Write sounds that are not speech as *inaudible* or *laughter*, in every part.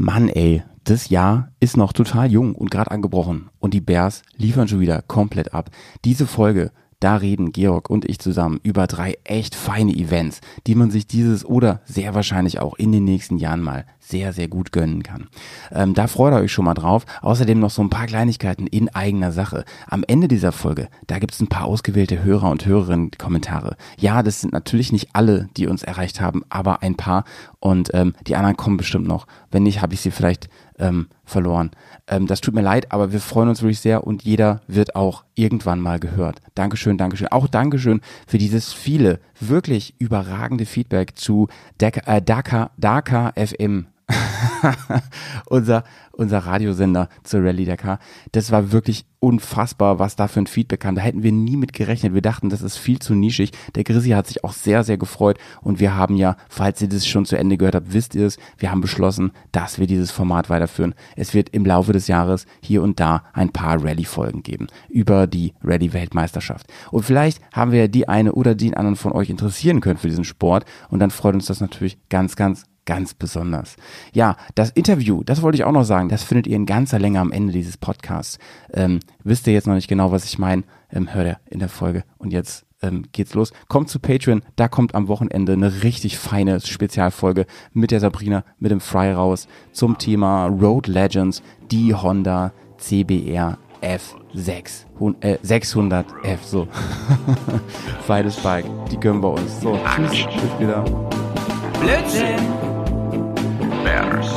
Mann, ey, das Jahr ist noch total jung und gerade angebrochen und die Bears liefern schon wieder komplett ab. Diese Folge da reden Georg und ich zusammen über drei echt feine Events, die man sich dieses oder sehr wahrscheinlich auch in den nächsten Jahren mal sehr, sehr gut gönnen kann. Ähm, da freut ihr euch schon mal drauf. Außerdem noch so ein paar Kleinigkeiten in eigener Sache. Am Ende dieser Folge, da gibt es ein paar ausgewählte Hörer und Hörerinnen-Kommentare. Ja, das sind natürlich nicht alle, die uns erreicht haben, aber ein paar und ähm, die anderen kommen bestimmt noch. Wenn nicht, habe ich sie vielleicht ähm, verloren. Ähm, das tut mir leid, aber wir freuen uns wirklich sehr und jeder wird auch irgendwann mal gehört. Dankeschön, Dankeschön. Auch Dankeschön für dieses viele, wirklich überragende Feedback zu Dakar, äh, Dakar, Dakar FM. *laughs* unser, unser Radiosender zur Rallye Dakar. Das war wirklich unfassbar, was da für ein Feedback kam. Da hätten wir nie mit gerechnet. Wir dachten, das ist viel zu nischig. Der Grizzly hat sich auch sehr, sehr gefreut. Und wir haben ja, falls ihr das schon zu Ende gehört habt, wisst ihr es, wir haben beschlossen, dass wir dieses Format weiterführen. Es wird im Laufe des Jahres hier und da ein paar Rallye-Folgen geben über die Rallye-Weltmeisterschaft. Und vielleicht haben wir die eine oder den anderen von euch interessieren können für diesen Sport. Und dann freut uns das natürlich ganz, ganz, ganz besonders. Ja, das Interview, das wollte ich auch noch sagen, das findet ihr in ganzer Länge am Ende dieses Podcasts. Ähm, wisst ihr jetzt noch nicht genau, was ich meine? Ähm, hört ihr in der Folge. Und jetzt ähm, geht's los. Kommt zu Patreon, da kommt am Wochenende eine richtig feine Spezialfolge mit der Sabrina, mit dem Fry raus zum Thema Road Legends, die Honda CBR F6 äh, 600F so. *laughs* Zweites Bike, die gönnen wir uns. So, tschüss, bis wieder. Blödsinn! Bears.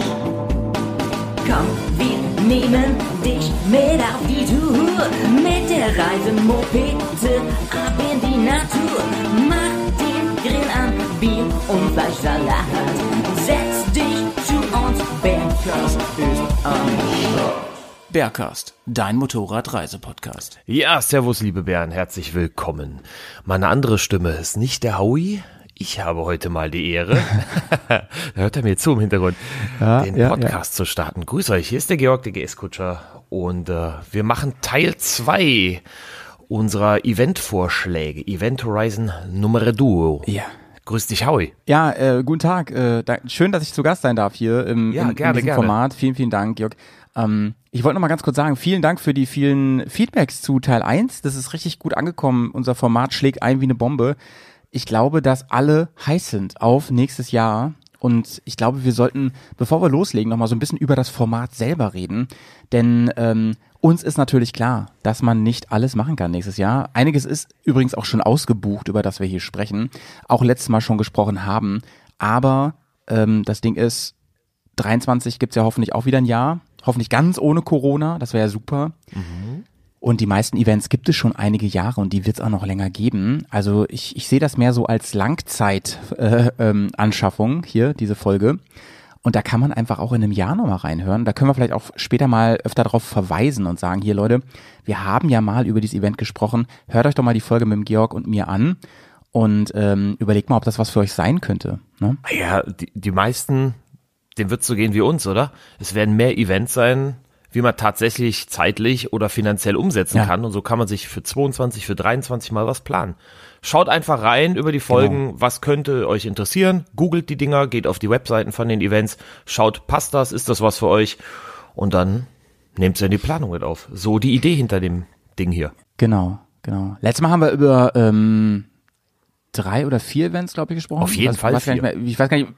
Komm, wir nehmen dich mit auf die Tour. Mit der Reisemopete ab in die Natur. Mach den Grill an, Bier und Fleischsalat. Setz dich zu uns, Bergkast ist am Start. Bergcast, dein Motorradreisepodcast. Ja, servus liebe Bären, herzlich willkommen. Meine andere Stimme ist nicht der Howie, ich habe heute mal die Ehre, *laughs* hört er mir zu im Hintergrund, ja, den Podcast ja. zu starten. Grüß euch, hier ist der Georg, der GS-Kutscher und äh, wir machen Teil 2 unserer Event-Vorschläge, Event Horizon Nummer Duo. Ja. Grüß dich, Howie. Ja, äh, guten Tag. Äh, da, schön, dass ich zu Gast sein darf hier im, ja, im, gerne, in diesem gerne. Format. Vielen, vielen Dank, Georg. Ähm, ich wollte noch mal ganz kurz sagen, vielen Dank für die vielen Feedbacks zu Teil 1. Das ist richtig gut angekommen. Unser Format schlägt ein wie eine Bombe ich glaube, dass alle heiß sind auf nächstes Jahr. Und ich glaube, wir sollten, bevor wir loslegen, noch mal so ein bisschen über das Format selber reden. Denn ähm, uns ist natürlich klar, dass man nicht alles machen kann nächstes Jahr. Einiges ist übrigens auch schon ausgebucht, über das wir hier sprechen. Auch letztes Mal schon gesprochen haben. Aber ähm, das Ding ist, 23 gibt's ja hoffentlich auch wieder ein Jahr. Hoffentlich ganz ohne Corona. Das wäre ja super. Mhm. Und die meisten Events gibt es schon einige Jahre und die wird es auch noch länger geben. Also ich, ich sehe das mehr so als Langzeit-Anschaffung äh, ähm, hier, diese Folge. Und da kann man einfach auch in einem Jahr nochmal reinhören. Da können wir vielleicht auch später mal öfter darauf verweisen und sagen, hier Leute, wir haben ja mal über dieses Event gesprochen. Hört euch doch mal die Folge mit dem Georg und mir an und ähm, überlegt mal, ob das was für euch sein könnte. Ne? Ja, die, die meisten, dem wird so gehen wie uns, oder? Es werden mehr Events sein, wie man tatsächlich zeitlich oder finanziell umsetzen ja. kann. Und so kann man sich für 22, für 23 mal was planen. Schaut einfach rein über die Folgen, genau. was könnte euch interessieren. Googelt die Dinger, geht auf die Webseiten von den Events, schaut, passt das, ist das was für euch? Und dann nehmt es in die Planung mit auf. So die Idee hinter dem Ding hier. Genau, genau. Letztes Mal haben wir über ähm, drei oder vier Events, glaube ich, gesprochen. Auf jeden ich Fall. Weiß vier. Mehr, ich weiß gar nicht,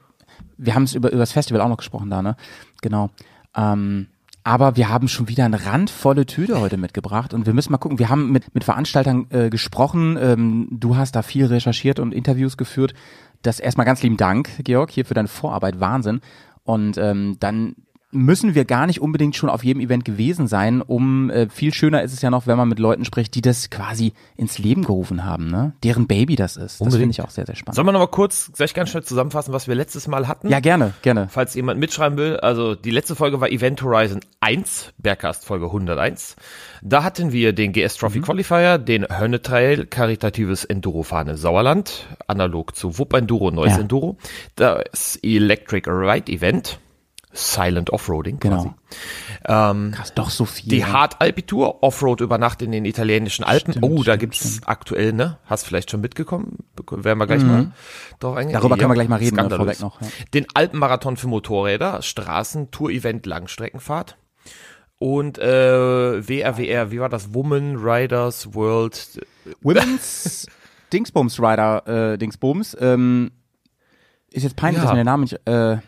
wir haben es über, über das Festival auch noch gesprochen da, ne? Genau. Ähm, aber wir haben schon wieder eine randvolle Tüte heute mitgebracht und wir müssen mal gucken. Wir haben mit, mit Veranstaltern äh, gesprochen. Ähm, du hast da viel recherchiert und Interviews geführt. Das erstmal ganz lieben Dank, Georg, hier für deine Vorarbeit. Wahnsinn. Und ähm, dann müssen wir gar nicht unbedingt schon auf jedem Event gewesen sein, um äh, viel schöner ist es ja noch, wenn man mit Leuten spricht, die das quasi ins Leben gerufen haben, ne? Deren Baby das ist. Unbedingt. Das finde ich auch sehr, sehr spannend. Sollen wir nochmal kurz, soll ich ganz schnell zusammenfassen, was wir letztes Mal hatten? Ja, gerne, gerne. Falls jemand mitschreiben will, also die letzte Folge war Event Horizon 1, Bergcast Folge 101. Da hatten wir den GS Trophy mhm. Qualifier, den Hönne Trail, karitatives Enduro-Fahne Sauerland, analog zu Wupp Enduro, neues ja. Enduro, das Electric Ride Event, Silent Offroading quasi. Genau. Ähm, Krass, doch so viel. die ne? Hard-Alpitour, Offroad über Nacht in den italienischen Alpen. Stimmt, oh, da stimmt, gibt's aktuell, ne? Hast vielleicht schon mitgekommen? Werden wir gleich mal drauf eingehen. Mhm. Darüber können wir gleich mal reden, ne, vorweg noch, ja. Den Alpenmarathon für Motorräder, Straßen-Tour-Event Langstreckenfahrt. Und äh, WRWR, wie war das? Woman Riders World. Women's *laughs* Dingsbums Rider, äh, Dingsbums, ähm, ist jetzt peinlich, Ja. dass mir der Name nicht äh,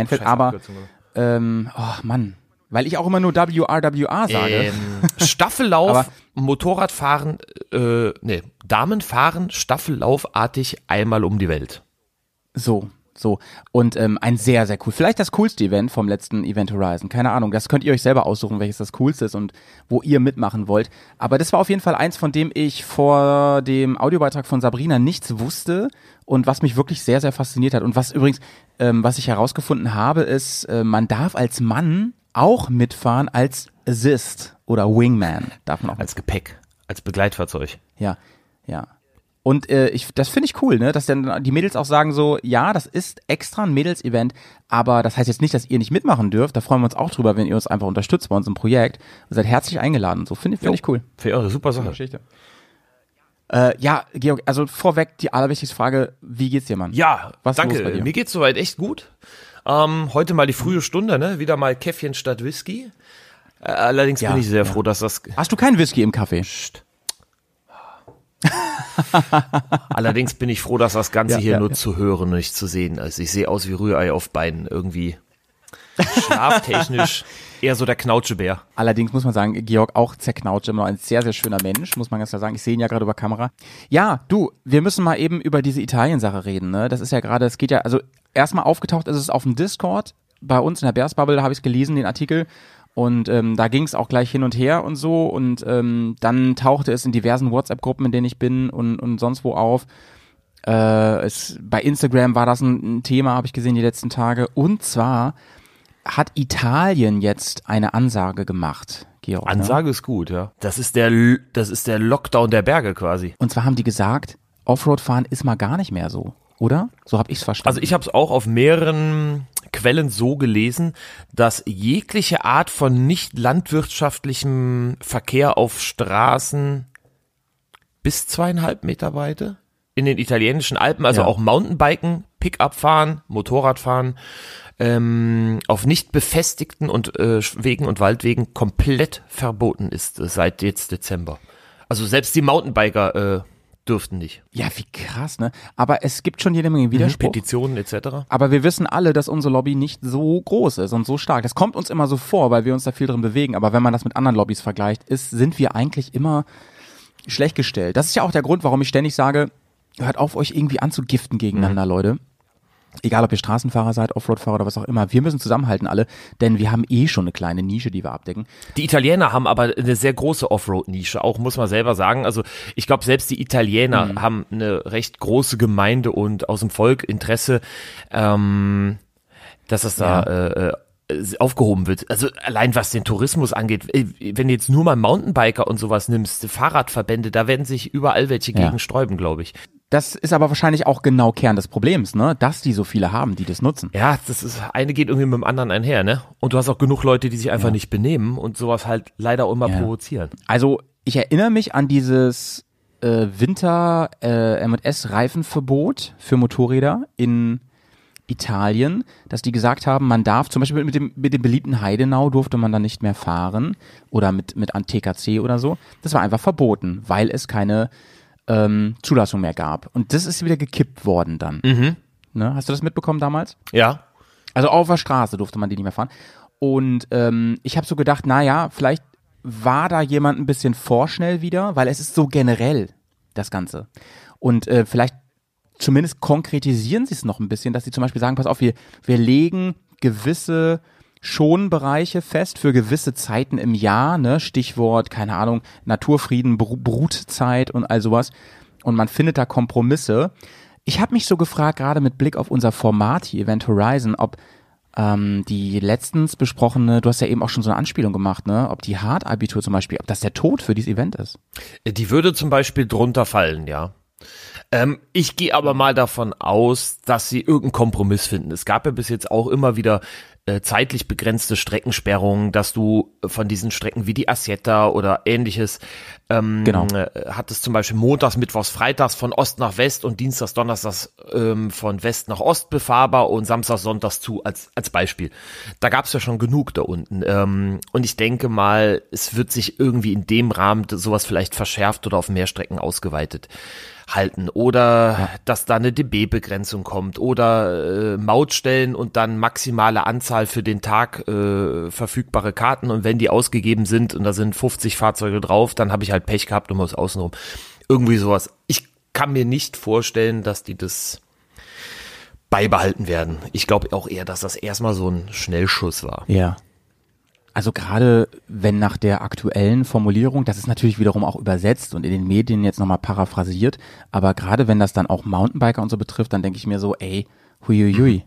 einfällt, aber ähm, oh Mann, weil ich auch immer nur WRWA sage. Ähm, *laughs* Staffellauf, Aber- Motorradfahren, äh, nee, Damen fahren Staffellaufartig einmal um die Welt. So, so. Und ähm, ein sehr, sehr cool. Vielleicht das coolste Event vom letzten Event Horizon. Keine Ahnung. Das könnt ihr euch selber aussuchen, welches das coolste ist und wo ihr mitmachen wollt. Aber das war auf jeden Fall eins, von dem ich vor dem Audiobeitrag von Sabrina nichts wusste und was mich wirklich sehr, sehr fasziniert hat. Und was übrigens, ähm, was ich herausgefunden habe, ist, äh, man darf als Mann auch mitfahren als Assist oder Wingman. Darf man auch Als Gepäck, als Begleitfahrzeug. ja, ja. Und äh, ich, das finde ich cool, ne, dass dann die Mädels auch sagen so, ja, das ist extra ein Mädels-Event, aber das heißt jetzt nicht, dass ihr nicht mitmachen dürft. Da freuen wir uns auch drüber, wenn ihr uns einfach unterstützt bei unserem Projekt. Ihr seid herzlich eingeladen. So finde ich, finde ich cool. Für eure super Sache. Geschichte. Äh, ja, Georg, also vorweg die allerwichtigste Frage, wie geht's dir, Mann? Ja, Was los bei danke. dir? Mir geht's soweit echt gut. Ähm, heute mal die frühe Stunde, ne? Wieder mal Käffchen statt Whisky. Äh, allerdings Ja, bin ich sehr ja. froh, dass das. Hast du keinen Whisky im Kaffee? Psst. *laughs* Allerdings bin ich froh, dass das Ganze Ja, hier nur zu hören und nicht zu sehen ist. Ich sehe aus wie Rührei auf Beinen irgendwie. Schlaftechnisch *laughs* eher so der Knautschebär. Allerdings muss man sagen, Georg auch zerknautscht, immer noch ein sehr, sehr schöner Mensch, muss man ganz klar sagen. Ich sehe ihn ja gerade über Kamera. Ja, du, wir müssen mal eben über diese Italien-Sache reden, ne? Das ist ja gerade, es geht ja, also erstmal aufgetaucht ist es auf dem Discord, bei uns in der Bears Bubble, da habe ich es gelesen, den Artikel. Und ähm, da ging es auch gleich hin und her und so. Und ähm, dann tauchte es in diversen WhatsApp-Gruppen, in denen ich bin und, und sonst wo auf. Äh, es, bei Instagram war das ein, ein Thema, habe ich gesehen die letzten Tage. Und zwar hat Italien jetzt eine Ansage gemacht, Georg. Ne? Ansage ist gut, ja. Das ist der, das ist der Lockdown der Berge quasi. Und zwar haben die gesagt, Offroad-Fahren ist mal gar nicht mehr so, oder? So habe ich's verstanden. Also ich habe es auch auf mehreren Quellen so gelesen, dass jegliche Art von nicht landwirtschaftlichem Verkehr auf Straßen bis zweieinhalb Meter Breite in den italienischen Alpen, also Ja. auch Mountainbiken, Pickup fahren, Motorradfahren, ähm, auf nicht befestigten und äh, Wegen und Waldwegen komplett verboten ist äh, seit jetzt Dezember. Also selbst die Mountainbiker äh, dürften nicht. ja, wie krass, ne? Aber es gibt schon jede Menge Widerspruch. Petitionen etc. Aber wir wissen alle, dass unsere Lobby nicht so groß ist und so stark. Das kommt uns immer so vor, weil wir uns da viel drin bewegen. Aber wenn man das mit anderen Lobbys vergleicht, ist, sind wir eigentlich immer schlecht gestellt. Das ist ja auch der Grund, warum ich ständig sage, hört auf, euch irgendwie anzugiften gegeneinander, Leute. Egal, ob ihr Straßenfahrer seid, Offroadfahrer oder was auch immer. Wir müssen zusammenhalten alle, denn wir haben eh schon eine kleine Nische, die wir abdecken. Die Italiener haben aber eine sehr große Offroad-Nische, auch muss man selber sagen. Also ich glaube, selbst die Italiener Mhm. haben eine recht große Gemeinde und aus dem Volk Interesse, ähm, dass das da äh, äh, aufgehoben wird. Also allein was den Tourismus angeht, äh, wenn du jetzt nur mal Mountainbiker und sowas nimmst, Fahrradverbände, da werden sich überall welche Ja. gegen sträuben, glaube ich. Das ist aber wahrscheinlich auch genau Kern des Problems, ne? Dass die so viele haben, die das nutzen. Ja, das ist, eine geht irgendwie mit dem anderen einher, ne? Und du hast auch genug Leute, die sich einfach nicht benehmen und sowas halt leider auch immer Ja. provozieren. Also ich erinnere mich an dieses äh, Winter äh, M&S Reifenverbot für Motorräder in Italien, dass die gesagt haben, man darf zum Beispiel mit dem, mit dem beliebten Heidenau durfte man dann nicht mehr fahren oder mit, mit an TKC oder so. Das war einfach verboten, weil es keine ähm, Zulassung mehr gab. Und das ist wieder gekippt worden dann. Ne? Hast du das mitbekommen damals? Ja, Also auf der Straße durfte man die nicht mehr fahren. Und ähm, ich habe so gedacht, na ja, vielleicht war da jemand ein bisschen vorschnell wieder, weil es ist so generell das Ganze. Und äh, vielleicht zumindest konkretisieren sie es noch ein bisschen, dass sie zum Beispiel sagen, pass auf, wir, wir legen gewisse Schonbereiche fest für gewisse Zeiten im Jahr, ne? Stichwort, keine Ahnung, Naturfrieden, Bru Brutzeit und all sowas. Und man findet da Kompromisse. Ich habe mich so gefragt, gerade mit Blick auf unser Format hier, Event Horizon, ob ähm, die letztens besprochene, du hast ja eben auch schon so eine Anspielung gemacht, ne? Ob die Hard-Abitur zum Beispiel, ob das der Tod für dieses Event ist. Die würde zum Beispiel drunter fallen, ja. Ähm, ich gehe aber mal davon aus, dass sie irgendeinen Kompromiss finden. Es gab ja bis jetzt auch immer wieder äh, zeitlich begrenzte Streckensperrungen, dass du von diesen Strecken wie die Asietta oder ähnliches ähm, Genau. äh, hattest zum Beispiel montags, mittwochs, freitags von Ost nach West und dienstags, donnerstags ähm, von West nach Ost befahrbar und samstags, sonntags zu als, als Beispiel. Da gab es ja schon genug da unten. Ähm, und ich denke mal, es wird sich irgendwie in dem Rahmen sowas vielleicht verschärft oder auf mehr Strecken ausgeweitet halten oder dass da eine dB-Begrenzung kommt oder äh, Mautstellen und dann maximale Anzahl für den Tag äh, verfügbare Karten und wenn die ausgegeben sind und da sind 50 Fahrzeuge drauf, dann habe ich halt Pech gehabt und muss außenrum. Irgendwie sowas. Ich kann mir nicht vorstellen, dass die das beibehalten werden. Ich glaube auch eher, dass das erstmal so ein Schnellschuss war. Ja. Also gerade wenn nach der aktuellen Formulierung, das ist natürlich wiederum auch übersetzt und in den Medien jetzt nochmal paraphrasiert, aber gerade wenn das dann auch Mountainbiker und so betrifft, dann denke ich mir so, ey, huiuiui,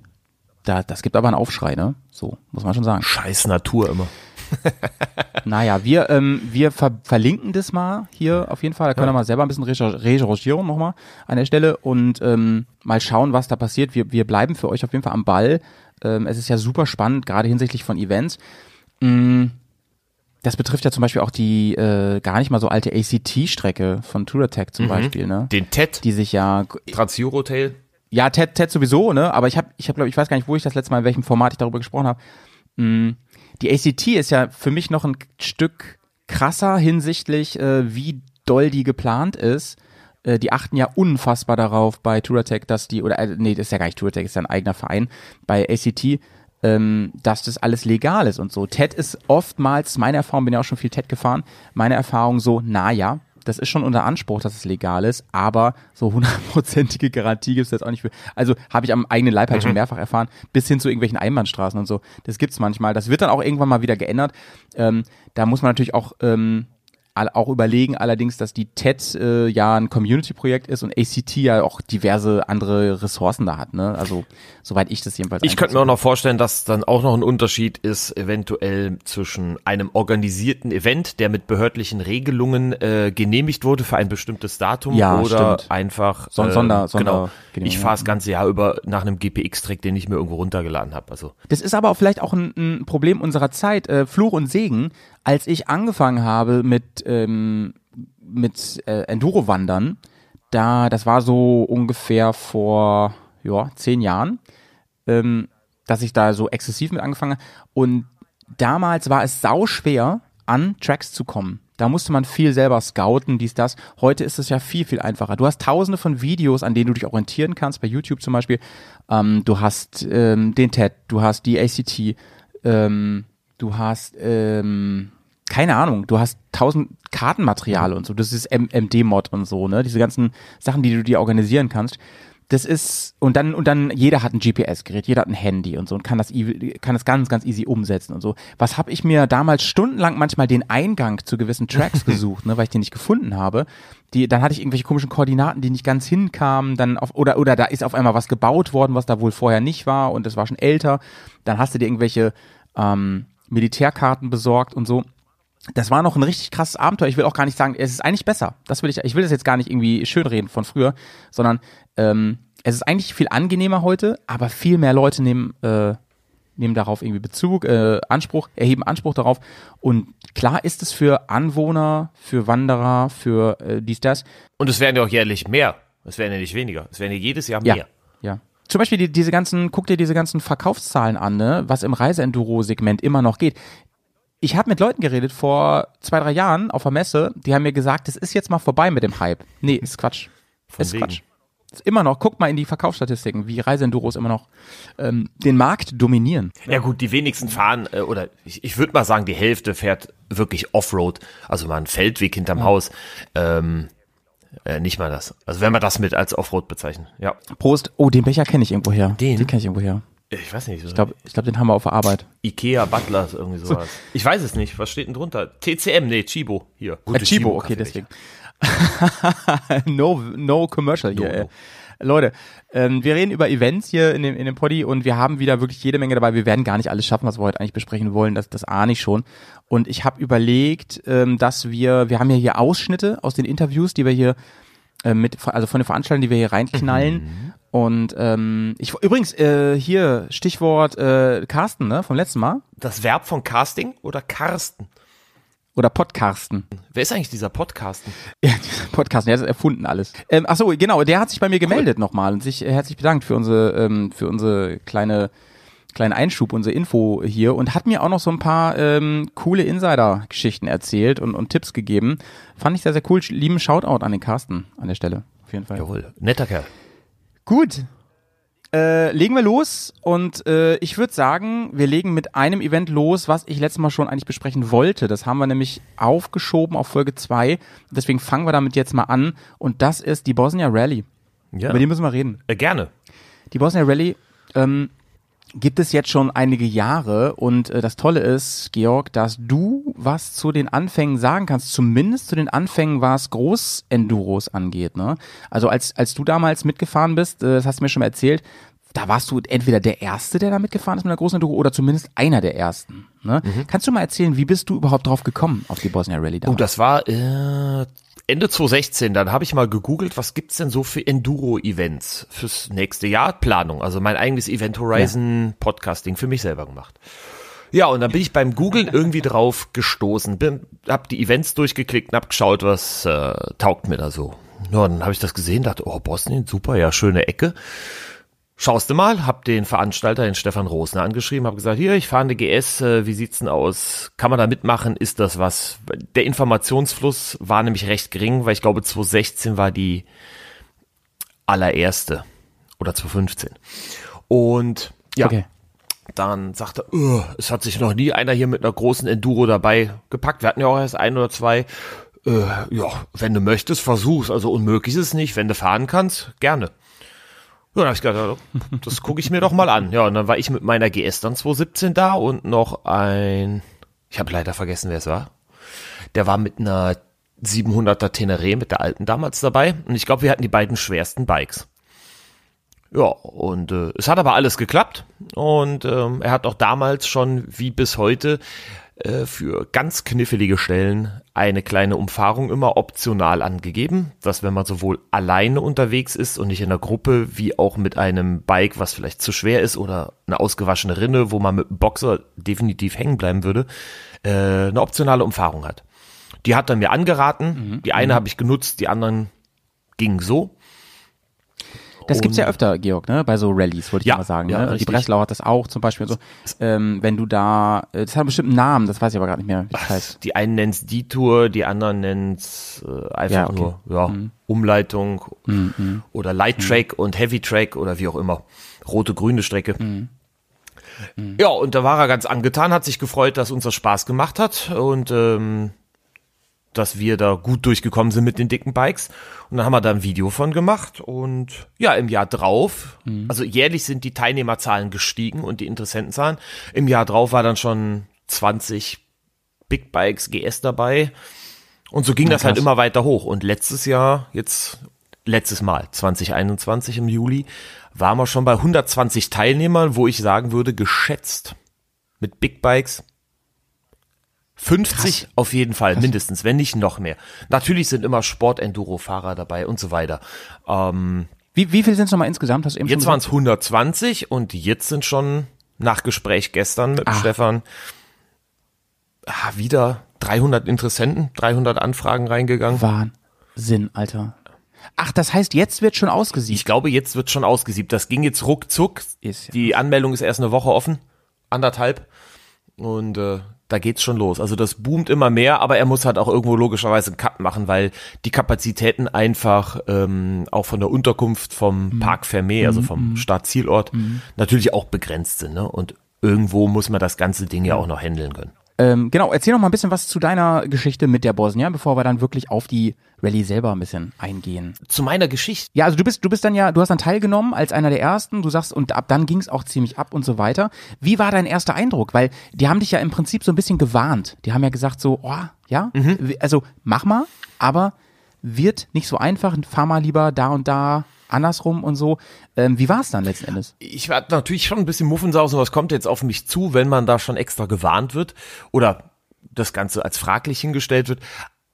da, das gibt aber einen Aufschrei, ne? So, muss man schon sagen. Scheiß Natur immer. *laughs* Naja, wir, ähm, wir ver verlinken das mal hier auf jeden Fall. Da können wir mal selber ein bisschen recher- recherchieren nochmal an der Stelle und ähm, mal schauen, was da passiert. Wir, wir bleiben für euch auf jeden Fall am Ball. Ähm, es ist ja super spannend, gerade hinsichtlich von Events. Mm, Das betrifft ja zum Beispiel auch die äh, gar nicht mal so alte ACT-Strecke von Touratech zum Beispiel, ne? Den TED, Die sich ja Trans-Eurotail, ja, Ted, Ted sowieso, ne? Aber ich habe, ich habe, glaube ich, weiß gar nicht, wo ich das letzte Mal, in welchem Format ich darüber gesprochen habe. Mm, Die ACT ist ja für mich noch ein Stück krasser hinsichtlich, äh, wie doll die geplant ist. Äh, die achten ja unfassbar darauf bei Touratech, dass die, oder äh, nee, das ist ja gar nicht Touratech, ist ja ein eigener Verein, bei ACT, ähm, dass das alles legal ist und so. TED ist oftmals, meine Erfahrung, bin ja auch schon viel TED gefahren, meine Erfahrung so, naja, das ist schon unter Anspruch, dass es legal ist, aber so hundertprozentige Garantie gibt es jetzt auch nicht für. Also habe ich am eigenen Leib halt schon mehrfach erfahren, bis hin zu irgendwelchen Einbahnstraßen und so. Das gibt's manchmal. Das wird dann auch irgendwann mal wieder geändert. Ähm, da muss man natürlich auch ähm, auch überlegen allerdings, dass die TED äh, ja ein Community-Projekt ist und ACT ja auch diverse andere Ressourcen da hat. Ne? Also soweit ich das jedenfalls Ich könnte mir auch noch vorstellen, dass dann auch noch ein Unterschied ist, eventuell zwischen einem organisierten Event, der mit behördlichen Regelungen äh, genehmigt wurde für ein bestimmtes Datum Ja, oder stimmt. einfach äh, Sonder- genau. Sondergenehmigung, Ich fahre das ganze Jahr über nach einem GPX-Track, den ich mir irgendwo runtergeladen habe. Also Das ist aber auch vielleicht auch ein, ein Problem unserer Zeit, äh, Fluch und Segen. Als ich angefangen habe mit, ähm, mit äh, Enduro-Wandern, da, das war so ungefähr vor ja, zehn Jahren, ähm, dass ich da so exzessiv mit angefangen habe. Und damals war es sau schwer, an Tracks zu kommen. Da musste man viel selber scouten, dies, das. Heute ist es ja viel, viel einfacher. Du hast tausende von Videos, an denen du dich orientieren kannst, bei YouTube zum Beispiel. Ähm, du hast ähm, den TED, du hast die ACT, ähm, du hast, ähm, keine Ahnung, du hast tausend Kartenmaterial und so. Das ist MD-Mod und so, ne? Diese ganzen Sachen, die du dir organisieren kannst. Das ist, und dann, und dann, jeder hat ein GPS-Gerät, jeder hat ein Handy und so und kann das, kann das ganz, ganz easy umsetzen und so. Was habe ich mir damals stundenlang manchmal den Eingang zu gewissen Tracks *laughs* gesucht, ne, weil ich den nicht gefunden habe. Die, dann hatte ich irgendwelche komischen Koordinaten, die nicht ganz hinkamen, dann auf, oder, oder da ist auf einmal was gebaut worden, was da wohl vorher nicht war und das war schon älter. Dann hast du dir irgendwelche, ähm, Militärkarten besorgt und so das war noch ein richtig krasses Abenteuer. Ich will auch gar nicht sagen, es ist eigentlich besser. Das will ich, ich will das jetzt gar nicht irgendwie schönreden von früher, sondern ähm, es ist eigentlich viel angenehmer heute, aber viel mehr Leute nehmen, äh, nehmen darauf irgendwie Bezug, äh, Anspruch, erheben Anspruch darauf. Und klar ist es für Anwohner, für Wanderer, für äh, dies, das. und es werden ja auch jährlich mehr. Es werden ja nicht weniger. Es werden ja jedes Jahr Ja. mehr. Ja. Zum Beispiel die, diese ganzen, guck dir diese ganzen Verkaufszahlen an, ne, was im Reiseenduro-Segment immer noch geht. Ich habe mit Leuten geredet vor zwei, drei Jahren auf der Messe, die haben mir gesagt, es ist jetzt mal vorbei mit dem Hype. Nee, ist Quatsch. ist wegen. Quatsch. Ist immer noch, guck mal in die Verkaufsstatistiken, wie Reiseenduros immer noch ähm, den Markt dominieren. Ja gut, die wenigsten fahren, äh, oder ich, ich würde mal sagen, die Hälfte fährt wirklich Offroad, also mal einen Feldweg hinterm Haus. Ähm, äh, nicht mal das. Also wenn man das mit als Offroad bezeichnet. Ja. Prost. Oh, den Becher kenne ich irgendwoher. Den? Den kenne ich irgendwoher. Ich weiß nicht. Ich glaube, ich glaub, den haben wir auf der Arbeit. Ikea Butler, irgendwie sowas. Ich weiß es nicht. Was steht denn drunter? TCM, nee, Chibo. Hier. Äh, Gute Chibo, okay, Kaffeebecher. deswegen. *laughs* no, no commercial hier. No, no. Leute, ähm, wir reden über Events hier in dem, in dem Poddy und wir haben wieder wirklich jede Menge dabei. Wir werden gar nicht alles schaffen, was wir heute eigentlich besprechen wollen. Das, das ahne ich schon. Und ich habe überlegt, ähm, dass wir, wir haben ja hier Ausschnitte aus den Interviews, die wir hier äh, mit, also von den Veranstaltungen, die wir hier reinknallen. Mhm. Und ähm, ich übrigens äh, hier Stichwort äh, Carsten, ne, vom letzten Mal Das Verb von Casting oder Carsten? Oder Podcasten. Wer ist eigentlich dieser Podcasten? Ja, *laughs* dieser Podcast, der hat das erfunden alles. Ähm, ach so, genau, der hat sich bei mir gemeldet nochmal und sich äh, herzlich bedankt für unsere ähm, für unsere kleine kleinen Einschub, unsere Info hier und hat mir auch noch so ein paar ähm, coole Insider-Geschichten erzählt und, und Tipps gegeben. Fand ich sehr, sehr cool. Lieben Shoutout an den Carsten an der Stelle. Auf jeden Fall. Jawohl, netter Kerl. Gut. Äh, legen wir los und äh, ich würde sagen, wir legen mit einem Event los, was ich letztes Mal schon eigentlich besprechen wollte. Das haben wir nämlich aufgeschoben auf Folge 2. Deswegen fangen wir damit jetzt mal an und das ist die Bosnia Rally. Ja, Über die müssen wir reden. äh, gerne. Die Bosnia Rally ähm, gibt es jetzt schon einige Jahre und äh, das Tolle ist, Georg, dass du was zu den Anfängen sagen kannst, zumindest zu den Anfängen, was Großenduros angeht. Ne? Also als, als du damals mitgefahren bist, äh, das hast du mir schon mal erzählt, da warst du entweder der Erste, der da mitgefahren ist mit einer großen Enduro oder zumindest einer der Ersten. Ne? Kannst du mal erzählen, wie bist du überhaupt drauf gekommen auf die Bosnia Rally Oh, damals? das war äh, Ende 2016. Dann habe ich mal gegoogelt, was gibt's denn so für Enduro-Events fürs nächste Jahr? Planung. Also mein eigenes Event Horizon Podcasting für mich selber gemacht. Ja, und dann bin ich beim Googlen irgendwie *laughs* drauf gestoßen, bin, hab die Events durchgeklickt und hab geschaut, was äh, taugt mir da so. Ja, dann habe ich das gesehen, dachte, oh, Bosnien, super, ja, schöne Ecke. Schaust du mal, hab den Veranstalter, den Stefan Rosner, angeschrieben, hab gesagt, hier, ich fahre eine GS, äh, wie sieht's denn aus? Kann man da mitmachen? Ist das was? Der Informationsfluss war nämlich recht gering, weil ich glaube 2016 war die allererste oder 2015. Und ja, Okay. dann sagte er, "Ugh, es hat sich noch nie einer hier mit einer großen Enduro dabei gepackt. Wir hatten ja auch erst ein oder zwei. Äh, ja, wenn du möchtest, versuch's. Also unmöglich ist es nicht. Wenn du fahren kannst, gerne. Ja, dann hab ich gedacht, das gucke ich mir doch mal an. Ja, und dann war ich mit meiner GS dann 2017 da und noch ein, ich habe leider vergessen, wer es war. Der war mit einer 700er Teneré, mit der alten damals dabei. Und ich glaube, wir hatten die beiden schwersten Bikes. Ja, und äh, es hat aber alles geklappt. Und ähm, er hat auch damals schon, wie bis heute, äh, für ganz knifflige Stellen eine kleine Umfahrung immer optional angegeben, dass wenn man sowohl alleine unterwegs ist und nicht in der Gruppe, wie auch mit einem Bike, was vielleicht zu schwer ist oder eine ausgewaschene Rinne, wo man mit dem Boxer definitiv hängen bleiben würde, äh, eine optionale Umfahrung hat. Die hat er mir angeraten, die eine habe ich genutzt, die anderen gingen so. Das gibt's ja öfter, Georg, ne? Bei so Rallyes, wollte ich Ja, mal sagen. ja, ne? Die. Breslau hat das auch zum Beispiel. So, ähm, wenn du da, äh, das hat einen bestimmten Namen, das weiß ich aber gar nicht mehr, wie das heißt. Die einen nennen's Detour, die anderen nennen's äh, einfach Ja, okay. nur ja, Umleitung oder Light Track und Heavy Track oder wie auch immer. Rote, grüne Strecke. Ja, und da war er ganz angetan, hat sich gefreut, dass uns das Spaß gemacht hat und ähm, dass wir da gut durchgekommen sind mit den dicken Bikes. Und dann haben wir da ein Video von gemacht und ja, im Jahr drauf, also jährlich sind die Teilnehmerzahlen gestiegen und die Interessentenzahlen. Im Jahr drauf war dann schon 20 Big Bikes GS dabei. Und so ging das halt immer weiter hoch. Und letztes Jahr, jetzt, letztes Mal, 2021 im Juli, waren wir schon bei 120 Teilnehmern, wo ich sagen würde, geschätzt mit Big Bikes 50 auf jeden Fall, mindestens, wenn nicht noch mehr. Natürlich sind immer Sport-Enduro-Fahrer dabei und so weiter. Ähm, Wie, wie viel sind es nochmal insgesamt? Hast du eben jetzt waren es 120 und jetzt sind schon nach Gespräch gestern mit Ah. Stefan ah, wieder 300 Interessenten, 300 Anfragen reingegangen. Wahnsinn, Alter. Ach, das heißt, jetzt wird schon ausgesiebt. Ich glaube, jetzt wird schon ausgesiebt. Das ging jetzt ruckzuck. Ist ja Die Anmeldung ist erst eine Woche offen, anderthalb. Und äh, da geht's schon los. Also das boomt immer mehr, aber er muss halt auch irgendwo logischerweise einen Cut machen, weil die Kapazitäten einfach ähm, auch von der Unterkunft vom Park Fermé, also vom Startzielort, natürlich auch begrenzt sind. Ne? Und irgendwo muss man das ganze Ding ja auch noch handeln können. Ähm, genau, erzähl noch mal ein bisschen was zu deiner Geschichte mit der Bosnia, bevor wir dann wirklich auf die Rallye selber ein bisschen eingehen. Zu meiner Geschichte. Ja, also du bist, du bist dann ja, du hast dann teilgenommen als einer der ersten, du sagst, und ab dann ging es auch ziemlich ab und so weiter. Wie war dein erster Eindruck? Weil die haben dich ja im Prinzip so ein bisschen gewarnt. Die haben ja gesagt so, oh, ja, Mhm. also mach mal, aber wird nicht so einfach, fahr mal lieber da und da andersrum und so. Ähm, wie war es dann letzten Endes? ich war natürlich schon ein bisschen Muffensausen, was kommt jetzt auf mich zu, wenn man da schon extra gewarnt wird oder das Ganze als fraglich hingestellt wird.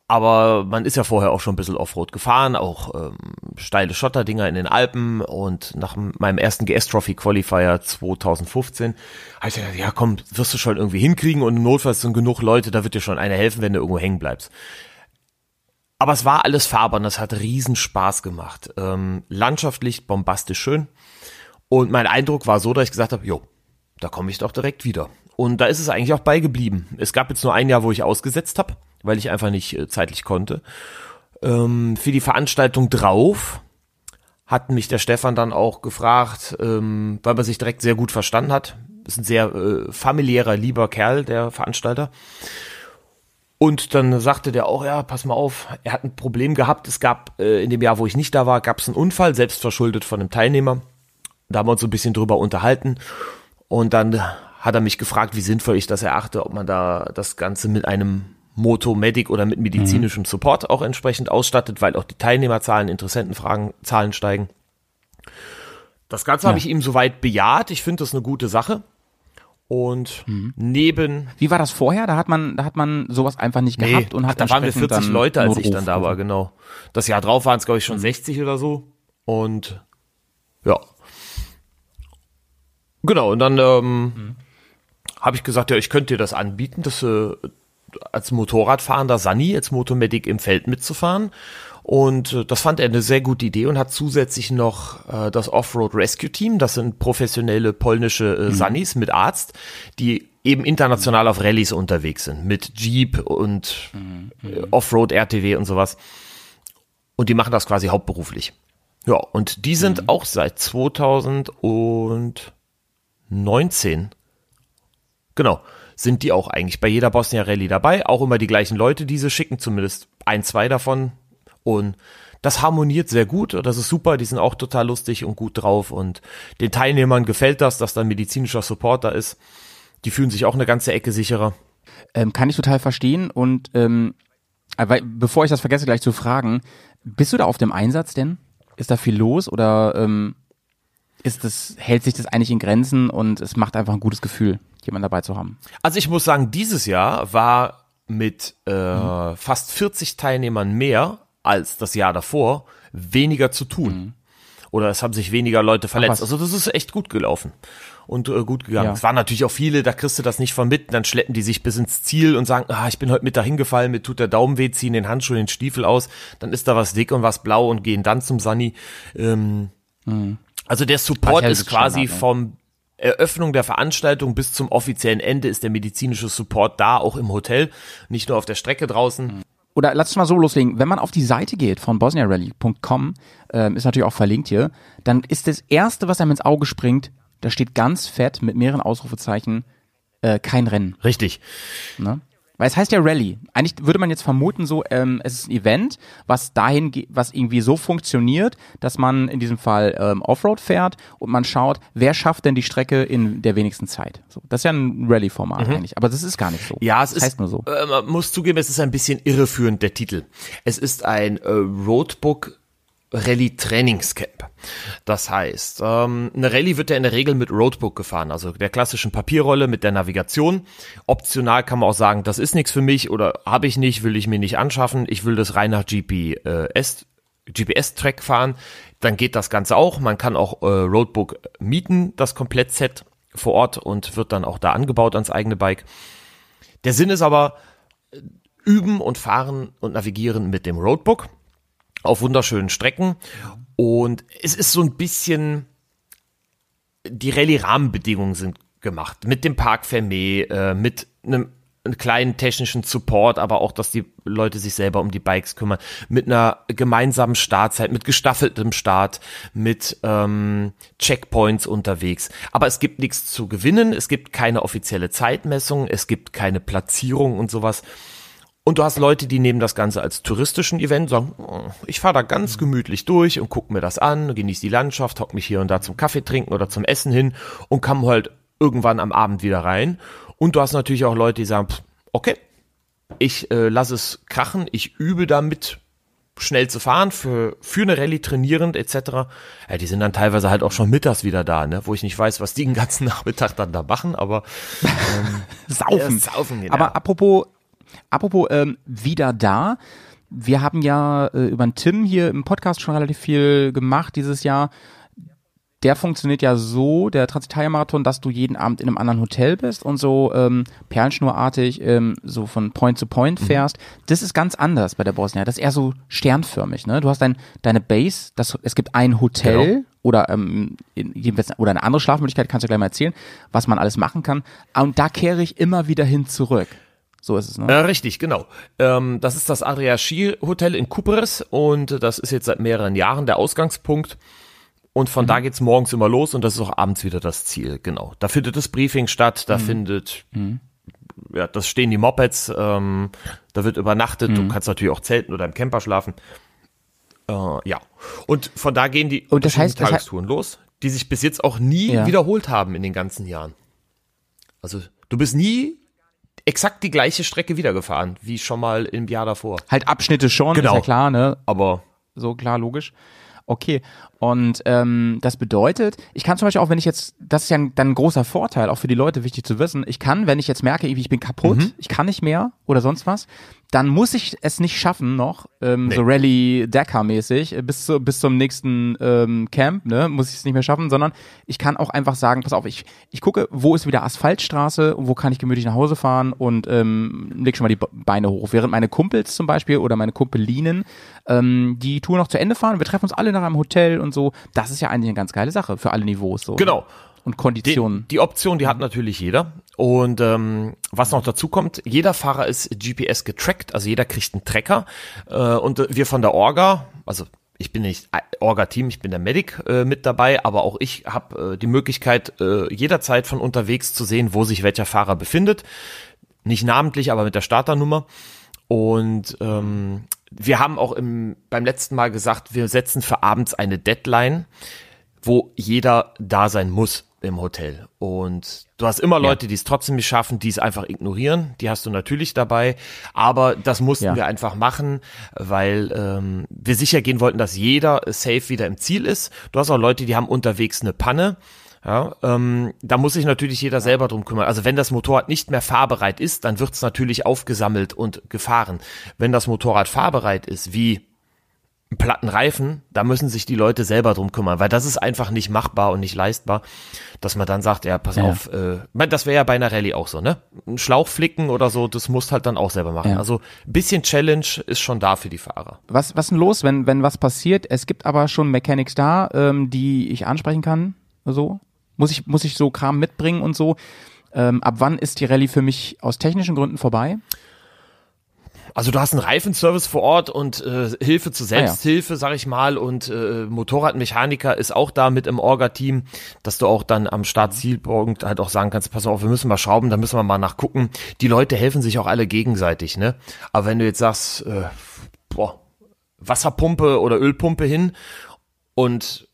aber man ist ja vorher auch schon ein bisschen Offroad gefahren, auch ähm, steile Schotterdinger in den Alpen und nach meinem ersten GS Trophy Qualifier 2015 habe ich gesagt, ja komm, wirst du schon irgendwie hinkriegen und im Notfall sind genug Leute, da wird dir schon einer helfen, wenn du irgendwo hängen bleibst. Aber es war alles farbern, das hat riesen Spaß gemacht. Ähm, landschaftlich bombastisch schön. Und mein Eindruck war so, dass ich gesagt habe, jo, da komme ich doch direkt wieder. Und da ist es eigentlich auch beigeblieben. Es gab jetzt nur ein Jahr, wo ich ausgesetzt habe weil ich einfach nicht äh, zeitlich konnte. Ähm, für die Veranstaltung drauf hat mich der Stefan dann auch gefragt, ähm, weil man sich direkt sehr gut verstanden hat. Ist ein sehr äh, familiärer, lieber Kerl, der Veranstalter. Und dann sagte der auch, ja, pass mal auf, er hat ein Problem gehabt. Es gab äh, in dem Jahr, wo ich nicht da war, gab es einen Unfall, selbst verschuldet von einem Teilnehmer. Da haben wir uns so ein bisschen drüber unterhalten. Und dann hat er mich gefragt, wie sinnvoll ich das erachte, ob man da das Ganze mit einem Moto Medic oder mit medizinischem mhm. Support auch entsprechend ausstattet, weil auch die Teilnehmerzahlen, Interessentenfragen, Zahlen steigen. Das Ganze ja. habe ich ihm soweit bejaht. Ich finde das eine gute Sache. Und mhm. neben. Wie war das vorher? Da hat man, da hat man sowas einfach nicht nee, gehabt und hat Da waren wir 40 Leute, als ich dann da war, genau. Das Jahr drauf waren es, glaube ich, schon mhm. 60 oder so. Und ja. Genau, und dann ähm, mhm. habe ich gesagt, ja, ich könnte dir das anbieten. Das, äh, als Motorradfahrender Sani, als Motomedic im Feld mitzufahren. Und äh, das fand er eine sehr gute Idee und hat zusätzlich noch äh, das Offroad Rescue Team. Das sind professionelle polnische äh, mhm. Sunnis mit Arzt, die eben international auf Rallyes unterwegs sind, mit Jeep und mhm. äh, Offroad RTW und sowas. Und die machen das quasi hauptberuflich. Ja, und die sind mhm. auch seit 2019, genau, sind die auch eigentlich bei jeder Bosnia Rallye dabei. Auch immer die gleichen Leute, die sie schicken, zumindest ein, zwei davon. Und das harmoniert sehr gut. Das ist super. Die sind auch total lustig und gut drauf. Und den Teilnehmern gefällt das, dass da medizinischer Support da ist. Die fühlen sich auch eine ganze Ecke sicherer. Ähm, kann ich total verstehen. Und ähm, aber bevor ich das vergesse, gleich zu fragen, bist du da auf dem Einsatz denn? Ist da viel los oder ähm, ist das, hält sich das eigentlich in Grenzen und es macht einfach ein gutes Gefühl? jemanden dabei zu haben. Also ich muss sagen, dieses Jahr war mit äh, mhm. fast 40 Teilnehmern mehr als das Jahr davor weniger zu tun. Mhm. Oder es haben sich weniger Leute verletzt. Also das ist echt gut gelaufen und äh, gut gegangen. Ja. Es waren natürlich auch viele, da kriegst du das nicht von mit, dann schleppen die sich bis ins Ziel und sagen, ah, ich bin heute mit dahin gefallen, mir tut der Daumen weh, ziehen den Handschuh, den Stiefel aus, dann ist da was dick und was blau und gehen dann zum Sunny. Ähm, mhm. Also der Support ist quasi Standard, ne? vom Eröffnung der Veranstaltung bis zum offiziellen Ende ist der medizinische Support da, auch im Hotel, nicht nur auf der Strecke draußen. Oder lass uns mal so loslegen. Wenn man auf die Seite geht von bosniarally.com, äh, ist natürlich auch verlinkt hier, dann ist das erste, was einem ins Auge springt, da steht ganz fett mit mehreren Ausrufezeichen äh, kein Rennen. Richtig. Ne? Weil es heißt ja Rallye. Eigentlich würde man jetzt vermuten, so, ähm, es ist ein Event, was dahin, was irgendwie so funktioniert, dass man in diesem Fall ähm, Offroad fährt und man schaut, wer schafft denn die Strecke in der wenigsten Zeit. So, das ist ja ein Rallye-Format mhm. eigentlich, aber das ist gar nicht so. Ja, es das ist, heißt nur so. Äh, man muss zugeben, es ist ein bisschen irreführend, der Titel. Es ist ein äh, Roadbook Rallye Trainingscamp. Das heißt, ähm, eine Rallye wird ja in der Regel mit Roadbook gefahren, also der klassischen Papierrolle mit der Navigation. Optional kann man auch sagen, das ist nichts für mich oder habe ich nicht, will ich mir nicht anschaffen. Ich will das rein nach GPS, GPS-Track fahren. Dann geht das Ganze auch. Man kann auch äh, Roadbook mieten, das Komplettset vor Ort und wird dann auch da angebaut ans eigene Bike. Der Sinn ist aber, üben und fahren und navigieren mit dem Roadbook auf wunderschönen Strecken. Und es ist so ein bisschen, die Rallye-Rahmenbedingungen sind gemacht. Mit dem Park Fermé, äh, mit einem, kleinen technischen Support, aber auch, dass die Leute sich selber um die Bikes kümmern, mit einer gemeinsamen Startzeit, mit gestaffeltem Start, mit ähm, Checkpoints unterwegs. Aber es gibt nichts zu gewinnen, es gibt keine offizielle Zeitmessung, es gibt keine Platzierung und sowas. Und du hast Leute, die nehmen das Ganze als touristischen Event, sagen, oh, ich fahre da ganz gemütlich durch und gucke mir das an, genieße die Landschaft, hock mich hier und da zum Kaffee trinken oder zum Essen hin und komme halt irgendwann am Abend wieder rein. Und du hast natürlich auch Leute, die sagen, okay, ich äh, lasse es krachen, ich übe damit schnell zu fahren, für, für eine Rallye trainierend etc. Ja, die sind dann teilweise halt auch schon mittags wieder da, ne? wo ich nicht weiß, was die den ganzen *laughs* Nachmittag dann da machen, aber ähm, *laughs* saufen. Ja, saufen genau. Aber apropos Apropos ähm, wieder da. Wir haben ja äh, über den Tim hier im Podcast schon relativ viel gemacht dieses Jahr. Der funktioniert ja so, der Transitalia-Marathon, dass du jeden Abend in einem anderen Hotel bist und so ähm, perlenschnurartig ähm, so von Point zu Point fährst. Das ist ganz anders bei der Bosnia. Das ist eher so sternförmig. Ne? Du hast dein, deine Base, das, es gibt ein Hotel Genau. oder ähm, in, oder eine andere Schlafmöglichkeit, kannst du gleich mal erzählen, was man alles machen kann. Und da kehre ich immer wieder hin zurück. So ist es, ne? Äh, richtig, genau. Ähm, das ist das Adria Ski Hotel in Kupres und das ist jetzt seit mehreren Jahren der Ausgangspunkt. Und von da geht's morgens immer los und das ist auch abends wieder das Ziel, genau. Da findet das Briefing statt, da findet, ja, das stehen die Mopeds, ähm, da wird übernachtet, du kannst natürlich auch zelten oder im Camper schlafen. Äh, ja. Und von da gehen die Und das heißt- das heißt- Tagestouren los, die sich bis jetzt auch nie Ja. wiederholt haben in den ganzen Jahren. Also du bist nie exakt die gleiche Strecke wiedergefahren, wie schon mal im Jahr davor. Halt Abschnitte schon, Genau. ist ja klar, ne? Aber So klar, logisch. Okay. Und ähm, das bedeutet, ich kann zum Beispiel auch, wenn ich jetzt, das ist ja ein, dann ein großer Vorteil, auch für die Leute wichtig zu wissen, ich kann, wenn ich jetzt merke, ich bin kaputt, Mhm. ich kann nicht mehr oder sonst was, dann muss ich es nicht schaffen noch, ähm, so Rally Dakar mäßig äh, bis zu, bis zum nächsten ähm, Camp, ne, muss ich es nicht mehr schaffen, sondern ich kann auch einfach sagen, pass auf, ich ich gucke, wo ist wieder Asphaltstraße und wo kann ich gemütlich nach Hause fahren und ähm, leg schon mal die Be- Beine hoch, während meine Kumpels zum Beispiel oder meine Kumpelinen ähm, die Tour noch zu Ende fahren. Wir treffen uns alle nach einem Hotel und so. Das ist ja eigentlich eine ganz geile Sache für alle Niveaus so. Genau. Und die, Konditionen. die Option, die hat natürlich jeder. Und ähm, was noch dazu kommt, jeder Fahrer ist GPS getrackt, also jeder kriegt einen Tracker. Äh, und äh, wir von der Orga, also ich bin nicht Orga-Team, ich bin der Medic äh, mit dabei, aber auch ich habe äh, die Möglichkeit, äh, jederzeit von unterwegs zu sehen, wo sich welcher Fahrer befindet. Nicht namentlich, aber mit der Starternummer. Und ähm, wir haben auch im, beim letzten Mal gesagt, wir setzen für abends eine Deadline, wo jeder da sein muss im Hotel. Und du hast immer Leute, die es trotzdem nicht schaffen, die es einfach ignorieren. Die hast du natürlich dabei. Aber das mussten Ja. wir einfach machen, weil ähm, wir sicher gehen wollten, dass jeder safe wieder im Ziel ist. Du hast auch Leute, die haben unterwegs eine Panne. Ja, ähm, da muss sich natürlich jeder selber drum kümmern. Also wenn das Motorrad nicht mehr fahrbereit ist, dann wird es natürlich aufgesammelt und gefahren. Wenn das Motorrad fahrbereit ist, wie platten Reifen, da müssen sich die Leute selber drum kümmern, weil das ist einfach nicht machbar und nicht leistbar, dass man dann sagt, ja, pass Ja. auf, äh, das wäre ja bei einer Rallye auch so, ne? Ein Schlauch flicken oder so, das musst halt dann auch selber machen. Ja. Also ein bisschen Challenge ist schon da für die Fahrer. Was, was denn los, wenn, wenn was passiert? Es gibt aber schon Mechanics da, ähm, die ich ansprechen kann. So. Muss ich, muss ich so Kram mitbringen und so. Ähm, ab wann ist die Rallye für mich aus technischen Gründen vorbei? Also du hast einen Reifenservice vor Ort und äh, Hilfe zur Selbsthilfe, sag ich mal, und äh, Motorradmechaniker ist auch da mit im Orga-Team, dass du auch dann am Startzielpunkt halt auch sagen kannst, pass auf, wir müssen mal schrauben, da müssen wir mal nachgucken. Die Leute helfen sich auch alle gegenseitig, ne? Aber wenn du jetzt sagst, äh, boah, Wasserpumpe oder Ölpumpe hin und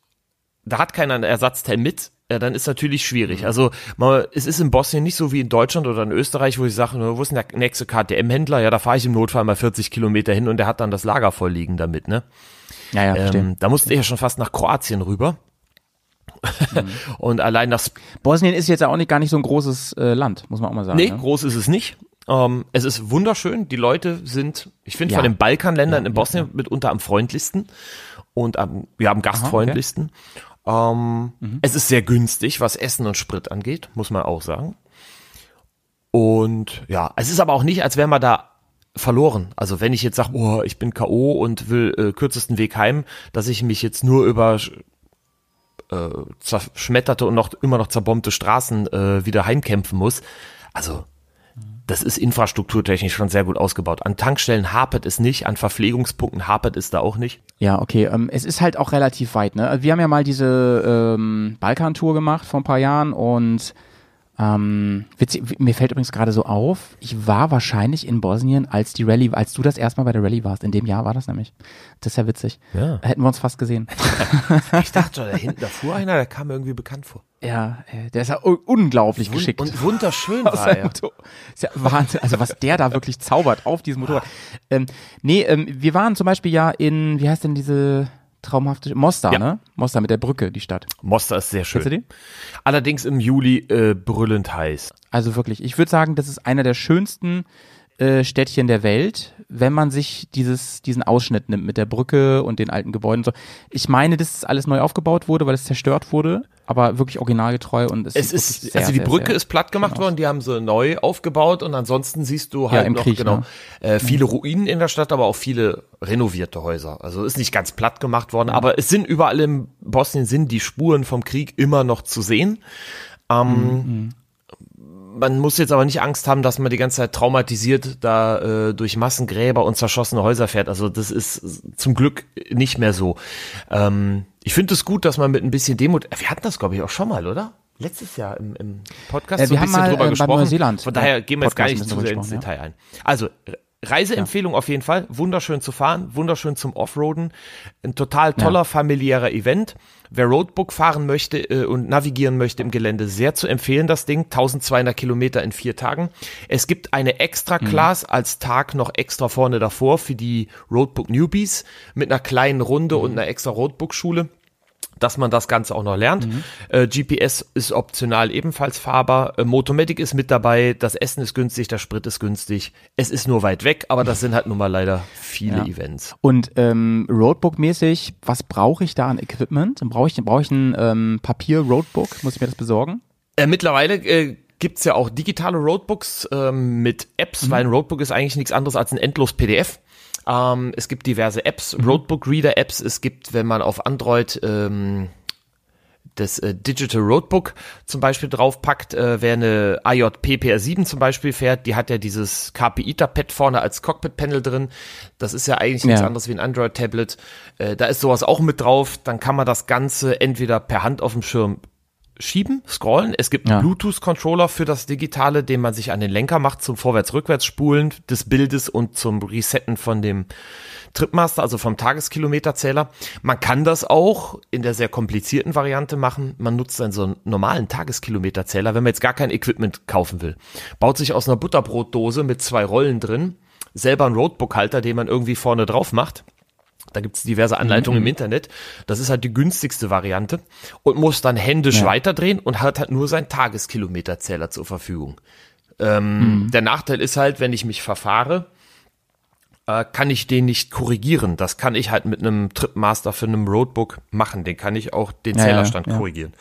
da hat keiner ein Ersatzteil mit, ja, dann ist natürlich schwierig. Also mal, es ist in Bosnien nicht so wie in Deutschland oder in Österreich, wo ich sage, wo ist denn der nächste KTM-Händler? Ja, da fahre ich im Notfall mal 40 Kilometer hin und der hat dann das Lager voll liegen damit, ne? Ja, ja, verstehe. Ähm, da musste ich ja schon fast nach Kroatien rüber. *laughs* und allein das, Bosnien ist jetzt ja auch nicht gar nicht so ein großes äh, Land, muss man auch mal sagen. nee, ne? groß ist es nicht. Ähm, es ist wunderschön. Die Leute sind, ich finde, Ja. von den Balkanländern in Bosnien mitunter am freundlichsten und am, ja, am gastfreundlichsten. Ähm, Es ist sehr günstig, was Essen und Sprit angeht, muss man auch sagen. Und ja, es ist aber auch nicht, als wäre man da verloren. Also wenn ich jetzt sage, boah, ich bin K.O. und will äh, kürzesten Weg heim, dass ich mich jetzt nur über äh, zerschmetterte und noch immer noch zerbombte Straßen äh, wieder heimkämpfen muss. Also das ist infrastrukturtechnisch schon sehr gut ausgebaut. An Tankstellen hapert es nicht, an Verpflegungspunkten hapert es da auch nicht. Ja, okay. Ähm, es ist halt auch relativ weit. Ne? Wir haben ja mal diese ähm, Balkan-Tour gemacht vor ein paar Jahren und ähm, witzig, mir fällt übrigens gerade so auf, ich war wahrscheinlich in Bosnien, als die Rallye, als du das erste Mal bei der Rallye warst. In dem Jahr war das nämlich. Das ist ja witzig. Ja. Hätten wir uns fast gesehen. *laughs* Ich dachte, da hinten, da fuhr einer, der kam mir irgendwie bekannt vor. ja, äh, der ist ja unglaublich geschickt. Und wunderschön *laughs* war er. Motor. Ist ja Wahnsinn. Also was der da wirklich zaubert auf diesem Motorrad. Ähm, nee, ähm, wir waren zum Beispiel ja in, wie heißt denn diese traumhafte Mostar, Ja. ne? Mostar mit der Brücke, die Stadt. Mostar ist sehr schön. Kennst du die? Allerdings im Juli äh, brüllend heiß. Also wirklich, ich würde sagen, das ist einer der schönsten äh, Städtchen der Welt, wenn man sich dieses, diesen Ausschnitt nimmt mit der Brücke und den alten Gebäuden. So. Ich meine, dass alles neu aufgebaut wurde, weil es zerstört wurde, aber wirklich originalgetreu und es, Es ist, sehr, also die sehr, Brücke sehr ist platt gemacht schön worden, die haben sie neu aufgebaut und ansonsten siehst du halt im noch Krieg, genau ne? äh, viele Ruinen in der Stadt, aber auch viele renovierte Häuser. Also ist nicht ganz platt gemacht worden, aber es sind überall in Bosnien sind die Spuren vom Krieg immer noch zu sehen. Ähm, man muss jetzt aber nicht Angst haben, dass man die ganze Zeit traumatisiert da äh, durch Massengräber und zerschossene Häuser fährt. Also das ist zum Glück nicht mehr so. Ähm, ich finde es gut, dass man mit ein bisschen Demut, wir hatten das glaube ich auch schon mal, oder? Letztes Jahr im, im Podcast Äh, so wir ein haben bisschen mal, drüber äh, gesprochen. Neuseeland, Von daher ja, gehen wir jetzt gar nicht zu sehr ins Detail ein. Also Reiseempfehlung auf jeden Fall, wunderschön zu fahren, wunderschön zum Offroaden, ein total toller familiärer Event. Wer Roadbook fahren möchte äh, und navigieren möchte im Gelände, sehr zu empfehlen das Ding, 1200 Kilometer in vier Tagen. Es gibt eine extra Class als Tag noch extra vorne davor für die Roadbook Newbies mit einer kleinen Runde und einer extra Roadbook Schule dass man das Ganze auch noch lernt. Äh, GPS ist optional ebenfalls fahrbar. Äh, Motomatic ist mit dabei. Das Essen ist günstig, der Sprit ist günstig. Es ist nur weit weg, aber das sind halt nun mal leider viele Ja. Events. Und ähm, Roadbook-mäßig, was brauche ich da an Equipment? Brauche ich, brauche ich ein ähm, Papier-Roadbook? Muss ich mir das besorgen? Äh, mittlerweile äh, gibt's ja auch digitale Roadbooks ähm, mit Apps, weil ein Roadbook ist eigentlich nichts anderes als ein endlos PDF. Ähm, es gibt diverse Apps, Roadbook-Reader-Apps. Es gibt, wenn man auf Android ähm, das äh, Digital Roadbook zum Beispiel draufpackt, äh, wer eine IJP PR7 zum Beispiel fährt, die hat ja dieses KPI-Pad vorne als Cockpit-Panel drin. Das ist ja eigentlich nichts Ja. anderes wie ein Android-Tablet. Äh, da ist sowas auch mit drauf. Dann kann man das Ganze entweder per Hand auf dem Schirm schieben, scrollen. Es gibt einen Ja. Bluetooth-Controller für das Digitale, den man sich an den Lenker macht zum Vorwärts-Rückwärts-Spulen des Bildes und zum Resetten von dem Tripmaster, also vom Tageskilometerzähler. Man kann das auch in der sehr komplizierten Variante machen. Man nutzt dann so einen normalen Tageskilometerzähler, wenn man jetzt gar kein Equipment kaufen will. Baut sich aus einer Butterbrotdose mit zwei Rollen drin, selber einen Roadbook-Halter, den man irgendwie vorne drauf macht. Da gibt's diverse Anleitungen im Internet. Das ist halt die günstigste Variante und muss dann händisch Ja. weiterdrehen und hat halt nur seinen Tageskilometerzähler zur Verfügung. Ähm, Der Nachteil ist halt, wenn ich mich verfahre, äh, kann ich den nicht korrigieren. Das kann ich halt mit einem Tripmaster für einem Roadbook machen. Den kann ich auch den ja, Zählerstand ja. korrigieren.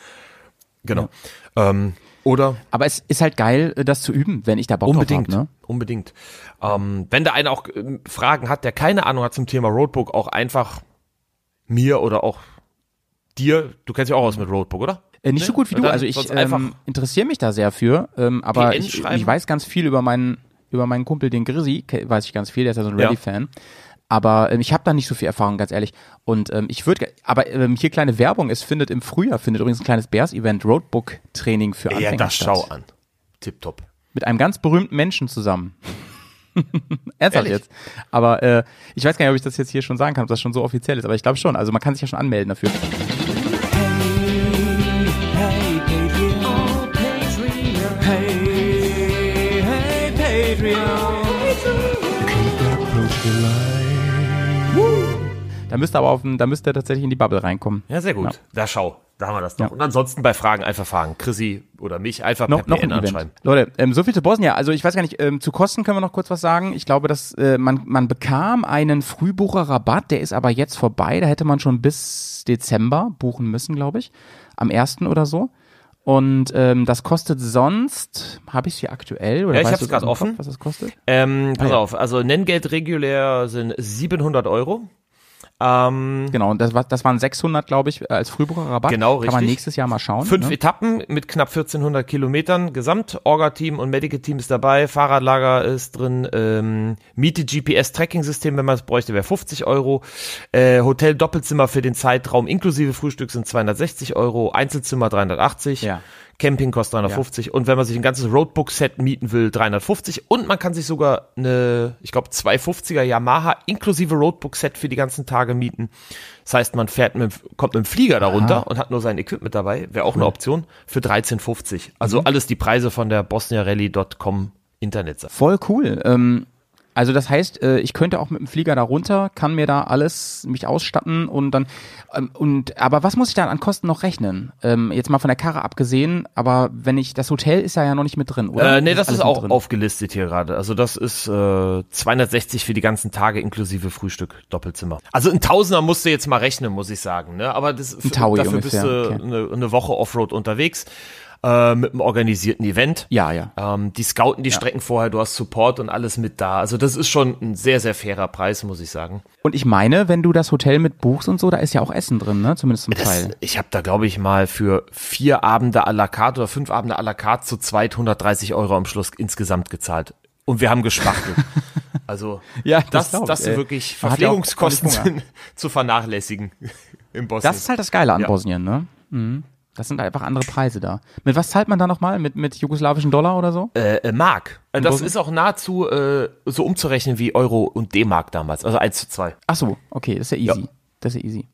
Genau. Ähm, oder Aber es ist halt geil, äh, das zu üben, wenn ich da Bock Unbedingt, drauf habe. Ne? unbedingt. Ähm, wenn da einer auch ähm, Fragen hat, der keine Ahnung hat zum Thema Roadbook, auch einfach mir oder auch dir, du kennst ja auch aus mit Roadbook, oder? Äh, nicht so gut wie du. Also ich ähm, interessiere mich da sehr für, ähm, aber ich, ich weiß ganz viel über meinen über meinen Kumpel, den Grizzy, ke- weiß ich ganz viel, der ist ja so ein Ja. Aber ähm, ich habe da nicht so viel Erfahrung, ganz ehrlich. Und ähm, ich würde, aber ähm, hier kleine Werbung, es findet im Frühjahr, findet übrigens ein kleines Bears-Event, Roadbook-Training für Anfänger Ja, das statt. schau an. Tipptopp. Mit einem ganz berühmten Menschen zusammen. *laughs* Ernsthaft Ehrlich? jetzt. Aber äh, ich weiß gar nicht, ob ich das jetzt hier schon sagen kann, ob das schon so offiziell ist, aber ich glaube schon. Also man kann sich ja schon anmelden dafür. Da müsste aber auf den, da müsste er tatsächlich in die Bubble reinkommen. Ja, sehr gut. Ja. Da schau, da haben wir das doch. Ja. Und ansonsten bei Fragen einfach fragen. Chrissy oder mich einfach noch, per noch PN Event. anschreiben. Leute, ähm, so viel zu Bosnien. Also ich weiß gar nicht, ähm, zu Kosten können wir noch kurz was sagen. Ich glaube, dass äh, man, man bekam einen Frühbucherrabatt, der ist aber jetzt vorbei. Da hätte man schon bis Dezember buchen müssen, glaube ich. Am ersten oder so. Und ähm, das kostet sonst, habe ich es hier aktuell? Oder Ja, ich du es dem offen. Kopf, was das kostet? Ähm, pass Ah, ja. auf, also Nenngeld regulär sind 700 Euro. Ähm, Genau, und das, war, das waren 600, glaube ich, als Frühbucherrabatt. Genau, Kann man richtig. nächstes Jahr mal schauen. Fünf ne? Etappen mit knapp 1400 Kilometern Gesamt. Orga-Team und Medical-Team ist dabei. Fahrradlager ist drin. Ähm, Miete GPS-Tracking-System, wenn man es bräuchte, wäre 50 Euro. Äh, Hotel Doppelzimmer für den Zeitraum inklusive Frühstück sind 260 Euro. Einzelzimmer 380. Ja. Camping kostet 350 und wenn man sich ein ganzes Roadbook-Set mieten will, 350 und man kann sich sogar eine, ich glaube 250er Yamaha inklusive Roadbook-Set für die ganzen Tage mieten. Das heißt, man fährt mit, kommt mit dem Flieger darunter und hat nur sein Equipment dabei, wäre auch eine Option, für 1350. Also Mhm. alles die Preise von der bosniarally.com Internetseite. Voll cool. Ähm, Also das heißt, äh, ich könnte auch mit dem Flieger da runter, kann mir da alles mich ausstatten und dann ähm, und aber was muss ich dann an Kosten noch rechnen? Ähm, jetzt mal von der Karre abgesehen, aber wenn ich das Hotel ist ja ja noch nicht mit drin, oder? Äh, nee, das alles ist auch aufgelistet hier gerade. Also das ist äh, 260 für die ganzen Tage inklusive Frühstück, Doppelzimmer. Also ein Tausender musst du jetzt mal rechnen, muss ich sagen. Ne? Aber das, Ein Taui dafür ungefähr, bist du okay. eine, eine Woche Offroad unterwegs äh, mit einem organisierten Event. Ja, ja. Ähm, die scouten die Strecken vorher, du hast Support und alles mit da. Also das ist schon ein sehr, sehr fairer Preis, muss ich sagen. Und ich meine, wenn du das Hotel mit buchst und so, da ist ja auch Essen drin, ne? Zumindest zum Das, Teil. ich habe da, glaube ich, mal für vier Abende à la carte oder fünf Abende à la carte zu zweit 130 Euro am Schluss insgesamt gezahlt. Und wir haben gespachtelt. *laughs* Also Ja, das, das das sind ey. wirklich ja Verpflegungskosten sind *laughs* zu vernachlässigen *laughs* im Bosnien. Das ist halt das Geile an Ja. Bosnien, ne? Mhm. Das sind einfach andere Preise da. Mit was zahlt man da nochmal? Mit, mit jugoslawischen Dollar oder so? äh, äh, Mark. Das ist auch nahezu äh, so umzurechnen wie Euro und D-Mark damals. Also 1 zu 2. Ach so, okay, das ist ja easy. Das ist ja easy.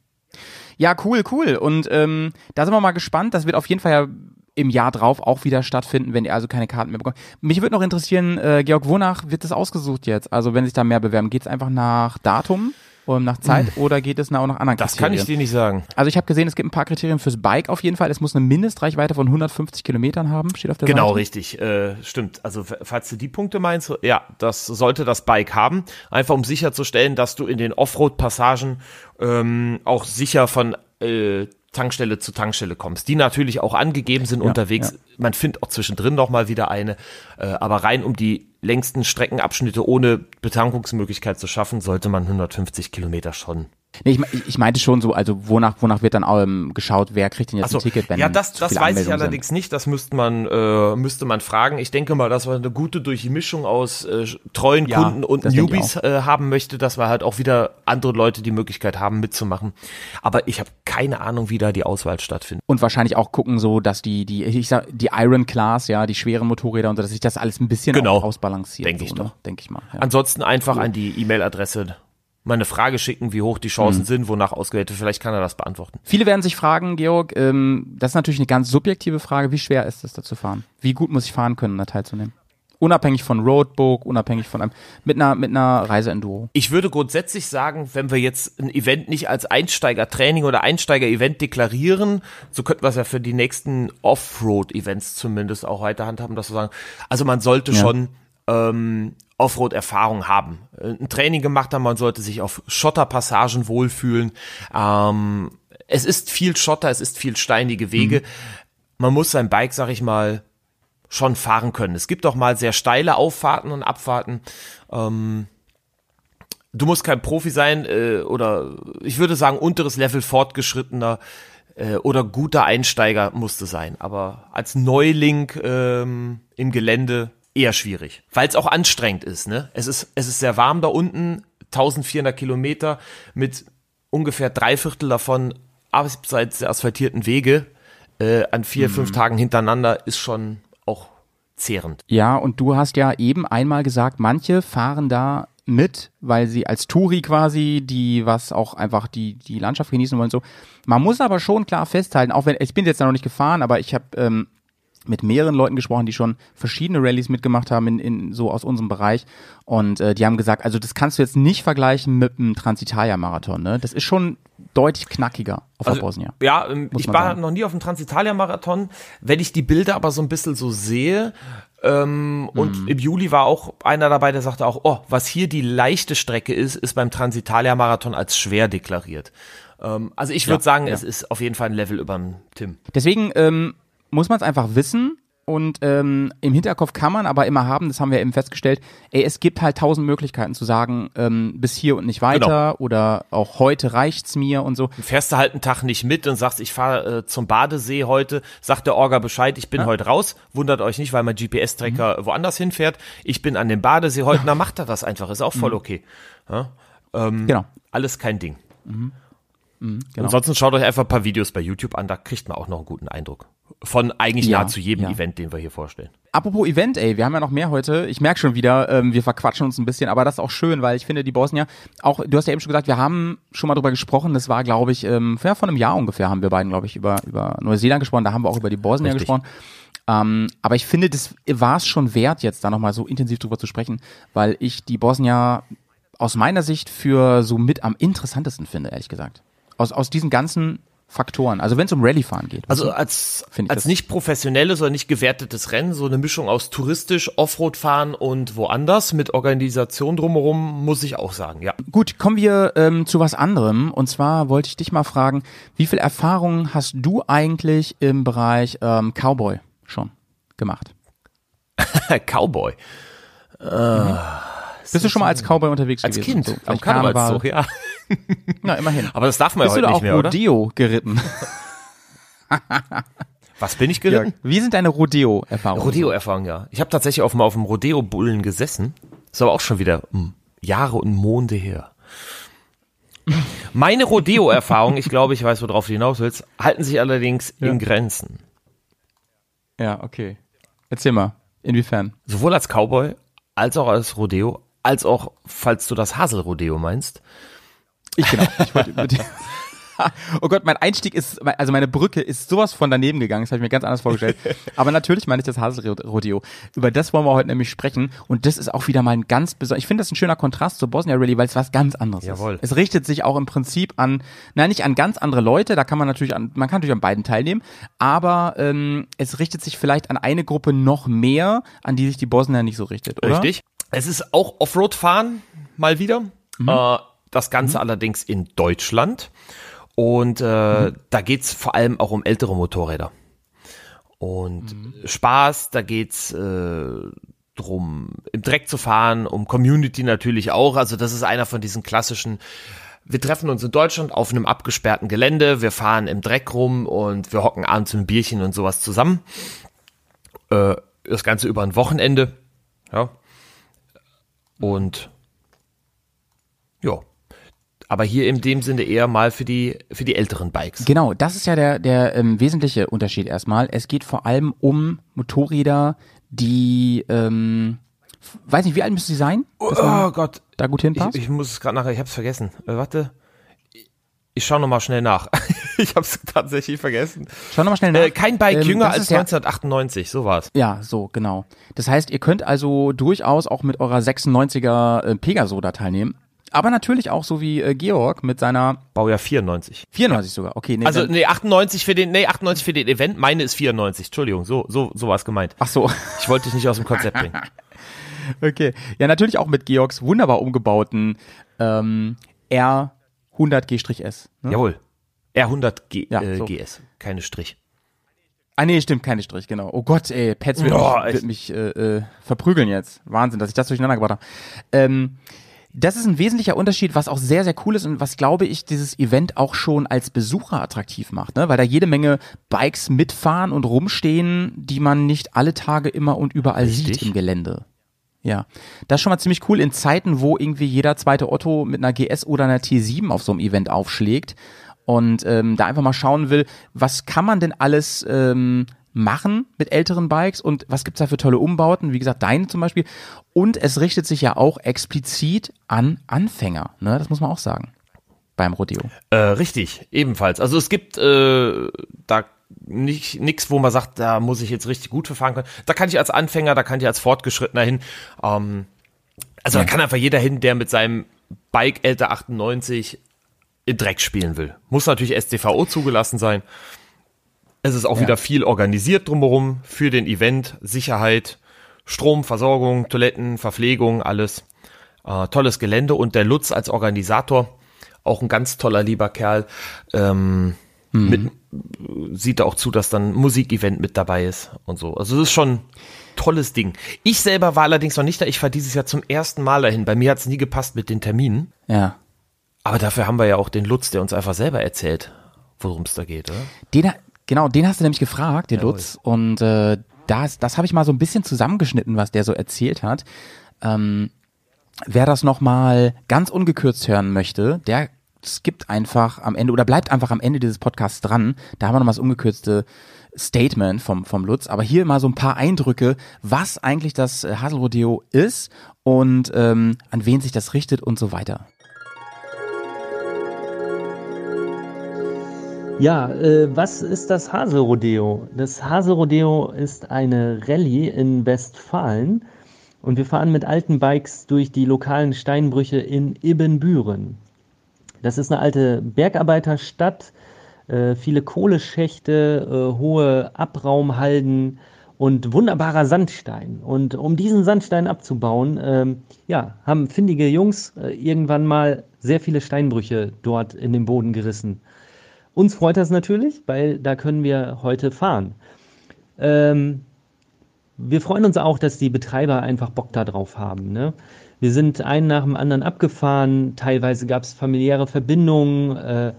Ja, cool, cool. Und ähm, da sind wir mal gespannt. Das wird auf jeden Fall ja im Jahr drauf auch wieder stattfinden, wenn ihr also keine Karten mehr bekommt. Mich würde noch interessieren, äh, Georg, wonach wird das ausgesucht jetzt? Also wenn sich da mehr bewerben, geht es einfach nach Datum oder nach Zeit oder geht es auch nach anderen. Das Kriterien? kann ich dir nicht sagen. Also ich habe gesehen, es gibt ein paar Kriterien fürs Bike auf jeden Fall. Es muss eine Mindestreichweite von 150 Kilometern haben, steht auf der Genau, Seite. richtig. Äh, stimmt. Also falls du die Punkte meinst, ja, das sollte das Bike haben. Einfach um sicherzustellen, dass du in den Offroad-Passagen ähm, auch sicher von äh, Tankstelle zu Tankstelle kommst, die natürlich auch angegeben sind unterwegs. ja. Man findet auch zwischendrin noch mal wieder eine, äh, aber rein um die längsten Streckenabschnitte ohne Betankungsmöglichkeit zu schaffen, sollte man 150 Kilometer schon Nee, ich, ich meinte schon so, also wonach, wonach wird dann ähm, geschaut, wer kriegt denn jetzt so, ein Ticket, wenn ja, das, das weiß ich allerdings nicht. Das müsste man, äh, müsste man fragen. Ich denke mal, dass wir eine gute Durchmischung aus äh, treuen Ja, Kunden und Newbies äh, haben möchte, dass wir halt auch wieder andere Leute die Möglichkeit haben, mitzumachen. Aber ich habe keine Ahnung, wie da die Auswahl stattfindet. Und wahrscheinlich auch gucken so, dass die, die, ich sag, die Iron Class, ja, die schweren Motorräder und so, dass sich das alles ein bisschen Genau. ausbalanciert. Denke so, ich ne? doch. Denke ich mal. Ja. Ansonsten einfach an die E-Mail-Adresse mal eine Frage schicken, wie hoch die Mhm. Chancen sind, wonach ausgewählt wird. Vielleicht kann er das beantworten. Viele werden sich fragen, Georg, ähm, das ist natürlich eine ganz subjektive Frage, wie schwer ist es da zu fahren? Wie gut muss ich fahren können, da teilzunehmen? Unabhängig von Roadbook, unabhängig von einem, mit einer, mit einer Reiseenduro. Ich würde grundsätzlich sagen, wenn wir jetzt ein Event nicht als Einsteiger-Training oder Einsteiger-Event deklarieren, so könnten wir es ja für die nächsten Offroad-Events zumindest auch weiter handhaben, dass wir sagen, also man sollte Ja. schon ähm, Offroad-Erfahrung haben. Äh, Ein Training gemacht haben, man sollte sich auf Schotterpassagen wohlfühlen. Ähm, es ist viel Schotter, es ist viel steinige Wege. Man muss sein Bike, sag ich mal, schon fahren können. Es gibt auch mal sehr steile Auffahrten und Abfahrten. Ähm, du musst kein Profi sein äh, oder ich würde sagen unteres Level fortgeschrittener äh, oder guter Einsteiger musste sein. Aber als Neuling ähm, im Gelände eher schwierig, weil es auch anstrengend ist. Ne? Es ist es ist sehr warm da unten, 1400 Kilometer mit ungefähr drei Viertel davon abseits der asphaltierten Wege äh, an vier fünf Tagen hintereinander ist schon auch zehrend. Ja, und du hast ja eben einmal gesagt, manche fahren da mit, weil sie als Touri quasi, die was auch einfach die, die Landschaft genießen wollen und so. Man muss aber schon klar festhalten, auch wenn, ich bin jetzt da noch nicht gefahren, aber ich habe ähm, mit mehreren Leuten gesprochen, die schon verschiedene Rallyes mitgemacht haben in, in so aus unserem Bereich und äh, die haben gesagt, also das kannst du jetzt nicht vergleichen mit einem Transitalia-Marathon, ne? Das ist schon deutlich knackiger auf der Bosnia. Ja, ähm, ich war sagen. noch nie auf dem Transitalia-Marathon. Wenn ich die Bilder aber so ein bisschen so sehe, ähm, und Mhm. im Juli war auch einer dabei, der sagte auch, oh, was hier die leichte Strecke ist, ist beim Transitalia-Marathon als schwer deklariert. Ähm, also ich würde sagen, ja. es ist auf jeden Fall ein Level über dem Tim. Deswegen ähm, muss man es einfach wissen und ähm, im Hinterkopf kann man aber immer haben, das haben wir eben festgestellt, ey, es gibt halt tausend Möglichkeiten zu sagen, ähm, bis hier und nicht weiter oder auch heute reicht's mir und so. Fährst du halt einen Tag nicht mit und sagst, ich fahre äh, zum Badesee heute, sagt der Orga Bescheid, ich bin heute raus, wundert euch nicht, weil mein GPS-Tracker Mhm. woanders hinfährt. Ich bin an dem Badesee heute, na macht er das einfach, ist auch Mhm. voll okay. Genau. Alles kein Ding. genau. Ansonsten schaut euch einfach ein paar Videos bei YouTube an, da kriegt man auch noch einen guten Eindruck. Von eigentlich Ja, nahezu jedem ja. Event, den wir hier vorstellen. Apropos Event, ey, wir haben ja noch mehr heute. Ich merke schon wieder, ähm, wir verquatschen uns ein bisschen, aber das ist auch schön, weil ich finde, die Bosnier, auch, du hast ja eben schon gesagt, wir haben schon mal drüber gesprochen, das war, glaube ich, ähm, ja, vor einem Jahr ungefähr haben wir beiden, glaube ich, über, über Neuseeland gesprochen, da haben wir auch über die Bosnier Richtig. gesprochen. Ähm, aber ich finde, das war es schon wert, jetzt da nochmal so intensiv drüber zu sprechen, weil ich die Bosnier aus meiner Sicht für so mit am interessantesten finde, ehrlich gesagt. Aus, aus diesen ganzen Faktoren. Also wenn es um Rallye-Fahren geht. Also als, als nicht professionelles oder nicht gewertetes Rennen, so eine Mischung aus touristisch, Offroad-Fahren und woanders mit Organisation drumherum, muss ich auch sagen, ja. Gut, kommen wir ähm, zu was anderem. Und zwar wollte ich dich mal fragen, wie viel Erfahrung hast du eigentlich im Bereich ähm, Cowboy schon gemacht? *laughs* Cowboy. Bist du schon mal als Cowboy unterwegs Als gewesen? Kind, So, am. Karnevalszug, ja. *laughs* Na, immerhin. Aber das darf man Bist ja du heute auch nicht mehr, oder? Rodeo geritten? *laughs* Was bin ich Ja. geritten? Wie sind deine Rodeo-Erfahrungen? Rodeo-Erfahrung, ja. Ich habe tatsächlich auf, mal auf dem Rodeo-Bullen gesessen. Ist aber auch schon wieder hm, Jahre und Monde her. Meine Rodeo-Erfahrung, ich glaube, ich weiß, worauf du hinaus willst, halten sich allerdings in Grenzen. Ja, okay. Erzähl mal. Inwiefern? Sowohl als Cowboy, als auch als Rodeo, als auch, falls du das Hasel-Rodeo meinst. Ich genau. Ich wollte über die *laughs* Oh Gott, mein Einstieg ist, also meine Brücke ist sowas von daneben gegangen, das habe ich mir ganz anders vorgestellt. *laughs* Aber natürlich meine ich das Haselrodeo. Über das wollen wir heute nämlich sprechen. Und das ist auch wieder mal ein ganz besonderes, ich finde das ein schöner Kontrast zur Bosnia Rally, weil es was ganz anderes Jawohl. ist. Es richtet sich auch im Prinzip an, nein, nicht an ganz andere Leute, da kann man natürlich an, man kann natürlich an beiden teilnehmen, aber ähm, es richtet sich vielleicht an eine Gruppe noch mehr, an die sich die Bosnier nicht so richtet, oder? Richtig. Es ist auch Offroad-Fahren, mal wieder. Äh, das Ganze allerdings in Deutschland. Und äh, da geht's vor allem auch um ältere Motorräder. Und Spaß, da geht's äh, drum, im Dreck zu fahren, um Community natürlich auch. Also das ist einer von diesen klassischen wir treffen uns in Deutschland auf einem abgesperrten Gelände, wir fahren im Dreck rum und wir hocken abends ein Bierchen und sowas zusammen. Äh, das Ganze über ein Wochenende. Ja. Und ja. Aber hier in dem Sinne eher mal für die, für die älteren Bikes. Genau, das ist ja der, der ähm, wesentliche Unterschied erstmal. Es geht vor allem um Motorräder, die, ähm, weiß nicht, wie alt müssen sie sein, Oh Gott. da gut hinpasst? Ich, ich muss es gerade nachher, ich hab's vergessen. Äh, warte. Ich schaue nochmal schnell nach. *laughs* *laughs* ich hab's tatsächlich vergessen. Schau nochmal schnell nach. Äh, kein Bike Ähm, jünger als ist ja- 1998, so war's. Ja, so, genau. Das heißt, ihr könnt also durchaus auch mit eurer 96er äh, Pegaso da teilnehmen. Aber natürlich auch so wie äh, Georg mit seiner Baujahr 94. 94 sogar. Okay, nee, Also nee, 98 für den, nee, 98 für den Event, meine ist 94. Entschuldigung, so, so, so war's gemeint. ach so. Ich wollte dich nicht aus dem Konzept bringen. *laughs* Okay. Ja, natürlich auch mit Georgs wunderbar umgebauten ähm, R100G-S. Ne? Jawohl. R100 G, Ja, äh, so. GS, keine Strich. Ah nee, stimmt, keine Strich, genau. Oh Gott, ey, Pets wird Oh, mich, wird mich äh, äh, verprügeln jetzt. Wahnsinn, dass ich das durcheinander gebracht habe. Ähm, das ist ein wesentlicher Unterschied, was auch sehr, sehr cool ist und was, glaube ich, dieses Event auch schon als Besucher attraktiv macht, ne? weil da jede Menge Bikes mitfahren und rumstehen, die man nicht alle Tage immer und überall Richtig. sieht im Gelände. Ja, das ist schon mal ziemlich cool in Zeiten, wo irgendwie jeder zweite Otto mit einer GS oder einer T7 auf so einem Event aufschlägt und ähm, da einfach mal schauen will, was kann man denn alles ähm, machen mit älteren Bikes und was gibt's da für tolle Umbauten, wie gesagt, deine zum Beispiel. Und es richtet sich ja auch explizit an Anfänger, ne? das muss man auch sagen, beim Rodeo. Äh, richtig, ebenfalls. Also es gibt äh, da nicht nix, wo man sagt, da muss ich jetzt richtig gut für fahren können. Da kann ich als Anfänger, da kann ich als Fortgeschrittener hin. Ähm, also da kann einfach jeder hin, der mit seinem Bike älter 98 in Dreck spielen will. Muss natürlich STVO zugelassen sein. Es ist auch wieder viel organisiert drumherum für den Event, Sicherheit, Strom, Versorgung, Toiletten, Verpflegung, alles. Äh, tolles Gelände und der Lutz als Organisator, auch ein ganz toller lieber Kerl, ähm, mit, sieht auch zu, dass dann ein Musikevent mit dabei ist und so. Also es ist schon tolles Ding. Ich selber war allerdings noch nicht da. Ich fahre dieses Jahr zum ersten Mal dahin. Bei mir hat es nie gepasst mit den Terminen. Ja. Aber dafür haben wir ja auch den Lutz, der uns einfach selber erzählt, worum es da geht, oder? Den, genau, den hast du nämlich gefragt, den Jawohl. Lutz. Und äh, das, das habe ich mal so ein bisschen zusammengeschnitten, was der so erzählt hat. Ähm, wer das nochmal ganz ungekürzt hören möchte, der skippt einfach am Ende oder bleibt einfach am Ende dieses Podcasts dran. Da haben wir nochmal das ungekürzte Statement vom, vom Lutz. Aber hier mal so ein paar Eindrücke, was eigentlich das äh, Haselrodeo ist und ähm, an wen sich das richtet und so weiter. Ja, äh, was ist das Haselrodeo? Das Haselrodeo ist eine Rallye in Westfalen und wir fahren mit alten Bikes durch die lokalen Steinbrüche in Ibbenbüren. Das ist eine alte Bergarbeiterstadt, äh, viele Kohleschächte, äh, hohe Abraumhalden und wunderbarer Sandstein. Und um diesen Sandstein abzubauen, ähm, ja, haben findige Jungs äh, irgendwann mal sehr viele Steinbrüche dort in den Boden gerissen. Uns freut das natürlich, weil da können wir heute fahren. Ähm, wir freuen uns auch, dass die Betreiber einfach Bock darauf haben. Ne? Wir sind einen nach dem anderen abgefahren, teilweise gab es familiäre Verbindungen, äh,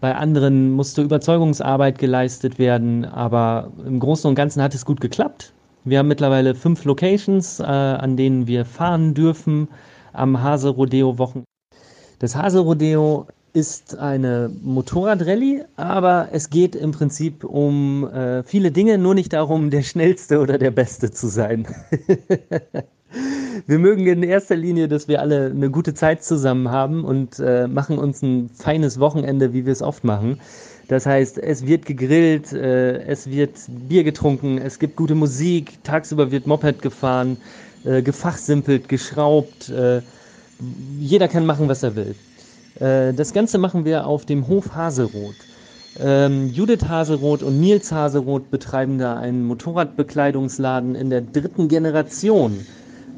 bei anderen musste Überzeugungsarbeit geleistet werden, aber im Großen und Ganzen hat es gut geklappt. Wir haben mittlerweile fünf Locations, äh, an denen wir fahren dürfen am Hase Rodeo Wochen. Das Hase Rodeo ist eine Motorradrallye, aber es geht im Prinzip um äh, viele Dinge, nur nicht darum, der Schnellste oder der Beste zu sein. *laughs* wir mögen in erster Linie, dass wir alle eine gute Zeit zusammen haben und äh, machen uns ein feines Wochenende, wie wir es oft machen. Das heißt, es wird gegrillt, äh, es wird Bier getrunken, es gibt gute Musik, tagsüber wird Moped gefahren, äh, gefachsimpelt, geschraubt. Äh, jeder kann machen, was er will. Äh, das Ganze machen wir auf dem Hof Haselroth. Ähm, Judith Haselroth und Nils Haselroth betreiben da einen Motorradbekleidungsladen in der dritten Generation.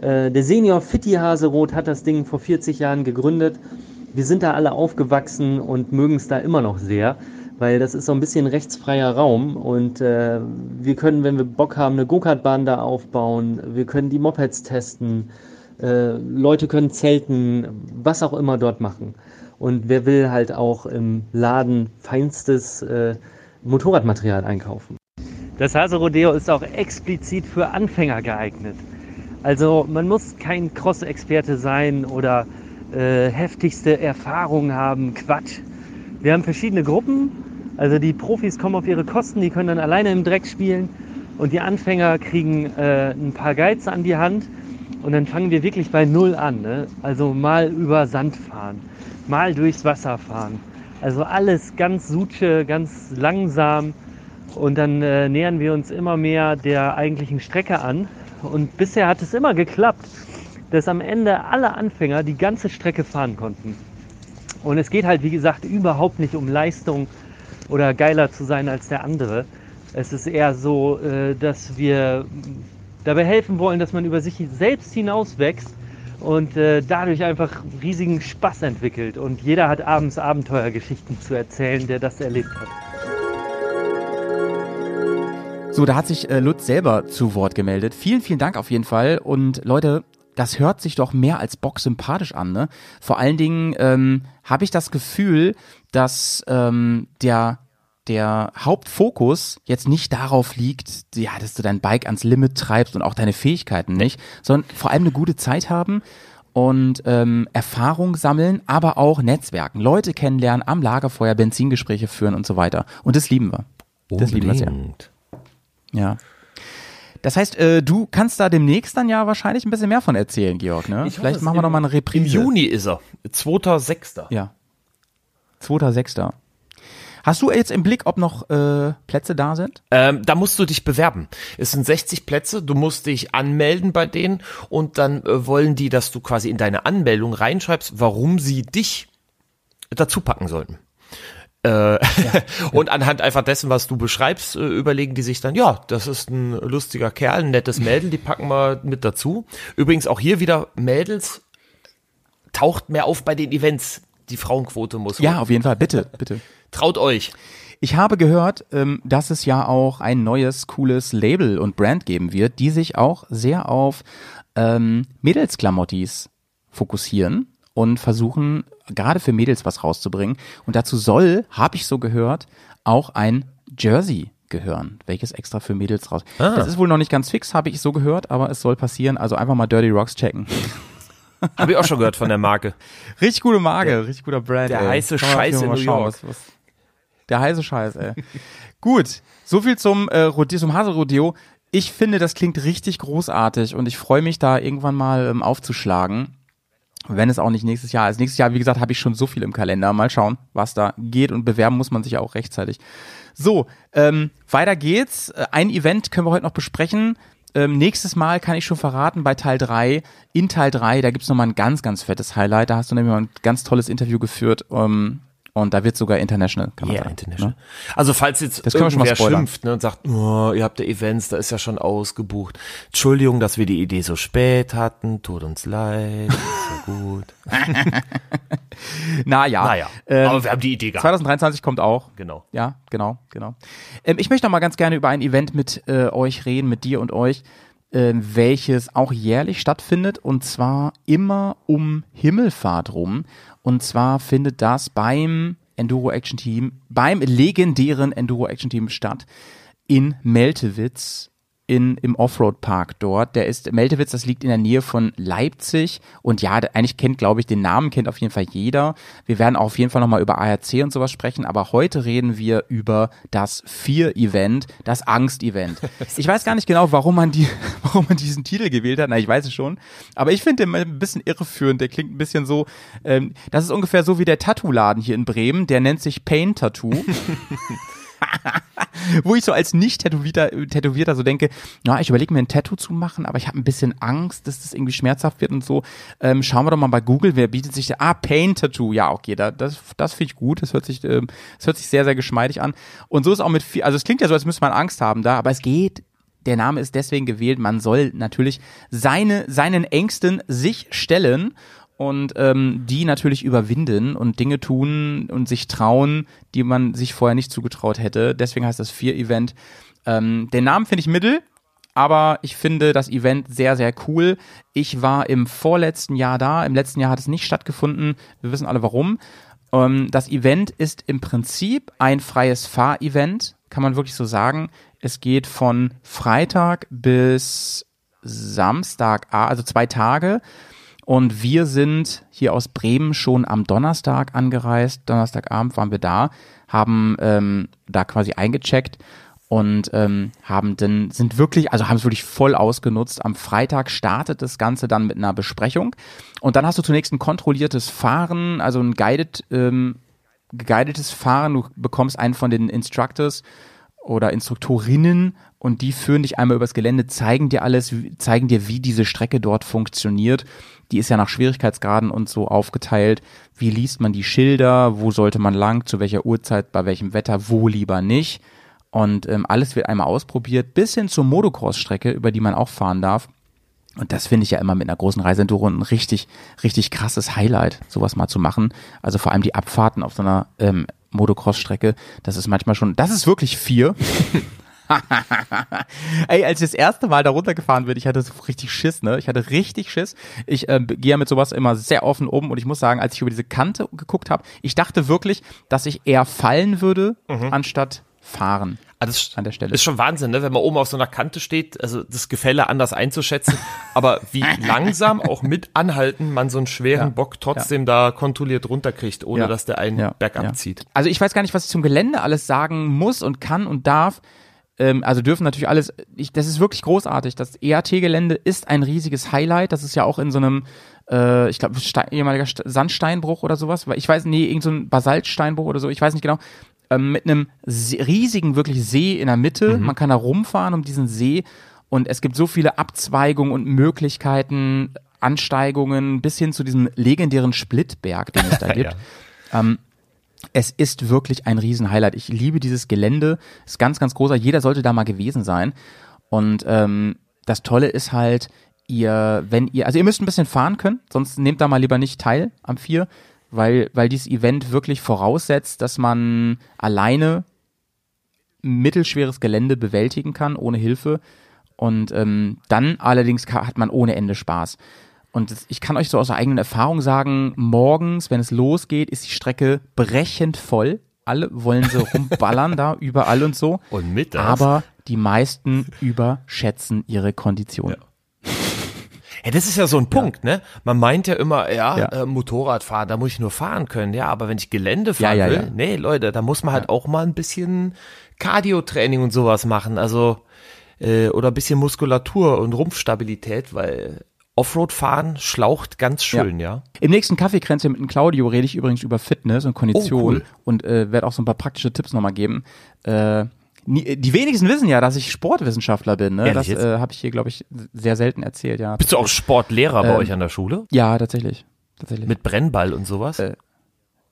Äh, der Senior Fitti Haselroth hat das Ding vor 40 Jahren gegründet. Wir sind da alle aufgewachsen und mögen es da immer noch sehr, weil das ist so ein bisschen rechtsfreier Raum und äh, wir können, wenn wir Bock haben, eine Go-Kart-Bahn da aufbauen. Wir können die Mopeds testen. Äh, Leute können zelten, was auch immer dort machen. Und wer will halt auch im Laden feinstes äh, Motorradmaterial einkaufen. Das Hase Rodeo ist auch explizit für Anfänger geeignet. Also man muss kein Cross-Experte sein oder äh, heftigste Erfahrungen haben. Quatsch. Wir haben verschiedene Gruppen. Also die Profis kommen auf ihre Kosten, die können dann alleine im Dreck spielen. Und die Anfänger kriegen äh, ein paar Guides an die Hand. Und dann fangen wir wirklich bei Null an. Ne? Also mal über Sand fahren mal durchs Wasser fahren. Also alles ganz suche, ganz langsam und dann äh, nähern wir uns immer mehr der eigentlichen Strecke an. Und bisher hat es immer geklappt, dass am Ende alle Anfänger die ganze Strecke fahren konnten. Und es geht halt, wie gesagt, überhaupt nicht um Leistung oder geiler zu sein als der andere. Es ist eher so, äh, dass wir dabei helfen wollen, dass man über sich selbst hinauswächst und äh, dadurch einfach riesigen Spaß entwickelt. Und jeder hat abends Abenteuergeschichten zu erzählen, der das erlebt hat. So, da hat sich äh, Lutz selber zu Wort gemeldet. Vielen, vielen Dank auf jeden Fall. Und Leute, das hört sich doch mehr als Bock sympathisch an. Ne? Vor allen Dingen ähm, habe ich das Gefühl, dass ähm, der der Hauptfokus jetzt nicht darauf liegt, ja, dass du dein Bike ans Limit treibst und auch deine Fähigkeiten nicht, sondern vor allem eine gute Zeit haben und ähm, Erfahrung sammeln, aber auch Netzwerken, Leute kennenlernen, am Lagerfeuer Benzingespräche führen und so weiter. Und das lieben wir. Das lieben wir sehr. Ja. Das heißt, äh, du kannst da demnächst dann ja wahrscheinlich ein bisschen mehr von erzählen, Georg. Ne? Ich Vielleicht machen wir noch mal eine Reprise. Im Juni ist er. 2.6. Ja. 2.6. Hast du jetzt im Blick, ob noch äh, Plätze da sind? Ähm, da musst du dich bewerben. Es sind 60 Plätze, du musst dich anmelden bei denen und dann äh, wollen die, dass du quasi in deine Anmeldung reinschreibst, warum sie dich dazu packen sollten. Äh, ja. *laughs* und anhand einfach dessen, was du beschreibst, äh, überlegen die sich dann, ja, das ist ein lustiger Kerl, ein nettes Mädel, die packen wir mit dazu. Übrigens auch hier wieder Mädels taucht mehr auf bei den Events. Die Frauenquote muss. Ja, auf jeden Fall, bitte, bitte. *laughs* Traut euch. Ich habe gehört, ähm, dass es ja auch ein neues, cooles Label und Brand geben wird, die sich auch sehr auf ähm, Mädelsklamottis fokussieren und versuchen, gerade für Mädels was rauszubringen. Und dazu soll, habe ich so gehört, auch ein Jersey gehören, welches extra für Mädels raus. Ah. Das ist wohl noch nicht ganz fix, habe ich so gehört, aber es soll passieren. Also einfach mal Dirty Rocks checken. *laughs* Habe ich auch schon gehört von der Marke. *laughs* Richtig gute Marke, der, richtig guter Brand. Der ey. heiße Scheiß in New York. Was, was, der heiße Scheiß, ey. *laughs* Gut, so viel zum, äh, zum Hase-Rodeo. Ich finde, das klingt richtig großartig und ich freue mich da irgendwann mal ähm, aufzuschlagen. Wenn es auch nicht nächstes Jahr ist. Nächstes Jahr, wie gesagt, habe ich schon so viel im Kalender. Mal schauen, was da geht. Und bewerben muss man sich auch rechtzeitig. So, ähm, weiter geht's. Äh, Ein Event können wir heute noch besprechen. Ähm, nächstes Mal kann ich schon verraten, bei Teil 3, in Teil 3, da gibt's nochmal ein ganz, ganz fettes Highlight. Da hast du nämlich mal ein ganz tolles Interview geführt. Ähm, und da wird sogar international, kann man Ja, sagen. international. Ne? Also falls jetzt Das irgendwer schimpft ne, und sagt, oh, ihr habt ja Events, da ist ja schon ausgebucht. Entschuldigung, dass wir die Idee so spät hatten, tut uns leid, ist *laughs* ja gut. Naja, Naja, ähm, aber wir haben die Idee gehabt. 2023 kommt auch. Genau. Ja, genau, genau. Ähm, ich möchte noch mal ganz gerne über ein Event mit äh, euch reden, mit dir und euch, ähm, welches auch jährlich stattfindet und zwar immer um Himmelfahrt rum. Und zwar findet das beim Enduro Action Team, beim legendären Enduro Action Team statt in Meltewitz in, im Offroad-Park dort. Der ist, Meltewitz, das liegt in der Nähe von Leipzig. Und ja, eigentlich kennt, glaube ich, den Namen kennt auf jeden Fall jeder. Wir werden auch auf jeden Fall nochmal über ARC und sowas sprechen. Aber heute reden wir über das Vier-Event, das Angst-Event. *laughs* Ich weiß gar nicht genau, warum man die, *laughs* warum man diesen Titel gewählt hat. Na, ich weiß es schon. Aber ich finde den ein bisschen irreführend. Der klingt ein bisschen so, ähm, das ist ungefähr so wie der Tattoo-Laden hier in Bremen. Der nennt sich Pain Tattoo. *laughs* *laughs* wo ich so als nicht tätowierter, so denke, na, ich überlege mir ein Tattoo zu machen, aber ich habe ein bisschen Angst, dass das irgendwie schmerzhaft wird und so. Ähm, schauen wir doch mal bei Google, wer bietet sich da? Ah, Pain Tattoo. Ja, okay, da, das, das finde ich gut. Das hört sich, ähm, das hört sich sehr, sehr geschmeidig an. Und so ist auch mit viel, also es klingt ja so, als müsste man Angst haben da, aber es geht. Der Name ist deswegen gewählt. Man soll natürlich seine, seinen Ängsten sich stellen und ähm, die natürlich überwinden und Dinge tun und sich trauen, die man sich vorher nicht zugetraut hätte. Deswegen heißt das Vier-Event. Ähm, den Namen finde ich mittel, aber ich finde das Event sehr, sehr cool. Ich war im vorletzten Jahr da, im letzten Jahr hat es nicht stattgefunden. Wir wissen alle warum. Ähm, das Event ist im Prinzip ein freies Fahr-Event, kann man wirklich so sagen. Es geht von Freitag bis Samstag, also zwei Tage. Und wir sind hier aus Bremen schon am Donnerstag angereist. Donnerstagabend waren wir da, haben ähm, da quasi eingecheckt und ähm, haben dann sind wirklich, also haben es wirklich voll ausgenutzt. Am Freitag startet das Ganze dann mit einer Besprechung und dann hast du zunächst ein kontrolliertes Fahren, also ein guided, ähm, geguidetes Fahren. Du bekommst einen von den Instructors oder Instruktorinnen und die führen dich einmal übers Gelände, zeigen dir alles, zeigen dir, wie diese Strecke dort funktioniert. Die ist ja nach Schwierigkeitsgraden und so aufgeteilt. Wie liest man die Schilder? Wo sollte man lang? Zu welcher Uhrzeit? Bei welchem Wetter? Wo lieber nicht? Und ähm, alles wird einmal ausprobiert, bis hin zur Motocross-Strecke, über die man auch fahren darf. Und das finde ich ja immer mit einer großen Reiseenduro ein richtig, richtig krasses Highlight, sowas mal zu machen. Also vor allem die Abfahrten auf so einer ähm, Motocross-Strecke, das ist manchmal schon, das ist wirklich vier. *laughs* Ey, als ich das erste Mal da runtergefahren bin, ich hatte so richtig Schiss, ne? Ich hatte richtig Schiss. Ich ähm, gehe ja mit sowas immer sehr offen um und ich muss sagen, als ich über diese Kante geguckt habe, ich dachte wirklich, dass ich eher fallen würde, anstatt fahren. Also das An der Stelle. ist schon Wahnsinn, ne? wenn man oben auf so einer Kante steht, also das Gefälle anders einzuschätzen, *laughs* aber wie langsam auch mit anhalten man so einen schweren Ja. Bock trotzdem da kontrolliert runterkriegt, ohne Ja. dass der einen Ja, bergab ja. zieht. Also ich weiß gar nicht, was ich zum Gelände alles sagen muss und kann und darf. Ähm, also dürfen natürlich alles, ich, das ist wirklich großartig. Das EAT-Gelände ist ein riesiges Highlight. Das ist ja auch in so einem, äh, ich glaube, ehemaliger St Sandsteinbruch oder sowas. Ich weiß, nee, irgend so ein Basaltsteinbruch oder so, ich weiß nicht genau. Ähm, mit einem riesigen, wirklich See in der Mitte. Man kann da rumfahren um diesen See und es gibt so viele Abzweigungen und Möglichkeiten, Ansteigungen bis hin zu diesem legendären Splitberg, den es da *laughs* gibt. Ähm, es ist wirklich ein Riesenhighlight. Ich liebe dieses Gelände. Ist ganz, ganz großer. Jeder sollte da mal gewesen sein. Und ähm, das Tolle ist halt, ihr, wenn ihr, also ihr müsst ein bisschen fahren können, sonst nehmt da mal lieber nicht teil am 4, weil, weil dieses Event wirklich voraussetzt, dass man alleine mittelschweres Gelände bewältigen kann, ohne Hilfe. Und ähm, dann allerdings hat man ohne Ende Spaß. Und ich kann euch so aus eigener Erfahrung sagen, morgens, wenn es losgeht, ist die Strecke brechend voll. Alle wollen so rumballern *laughs* da überall und so. Und mittags? Aber die meisten überschätzen ihre Kondition. Ja, das ist ja so ein Punkt, ne? Man meint ja immer, ja, Ja. Äh, Motorradfahren, da muss ich nur fahren können. Ja, aber wenn ich Gelände fahren Ja, ja, will, ja. nee, Leute, da muss man halt auch mal ein bisschen Cardio-Training und sowas machen. Also, äh, oder ein bisschen Muskulatur und Rumpfstabilität, weil Offroad fahren schlaucht ganz schön, ja. Im nächsten Kaffeekränzchen mit dem Claudio rede ich übrigens über Fitness und Kondition Oh, cool. und äh, werde auch so ein paar praktische Tipps nochmal geben. Äh, die wenigsten wissen ja, dass ich Sportwissenschaftler bin. Ne? Ehrlich Das äh, habe ich hier, glaube ich, sehr selten erzählt. Ja, Bist du auch Sportlehrer bei Ähm, euch an der Schule? ja tatsächlich. tatsächlich. Mit Brennball und sowas? Äh,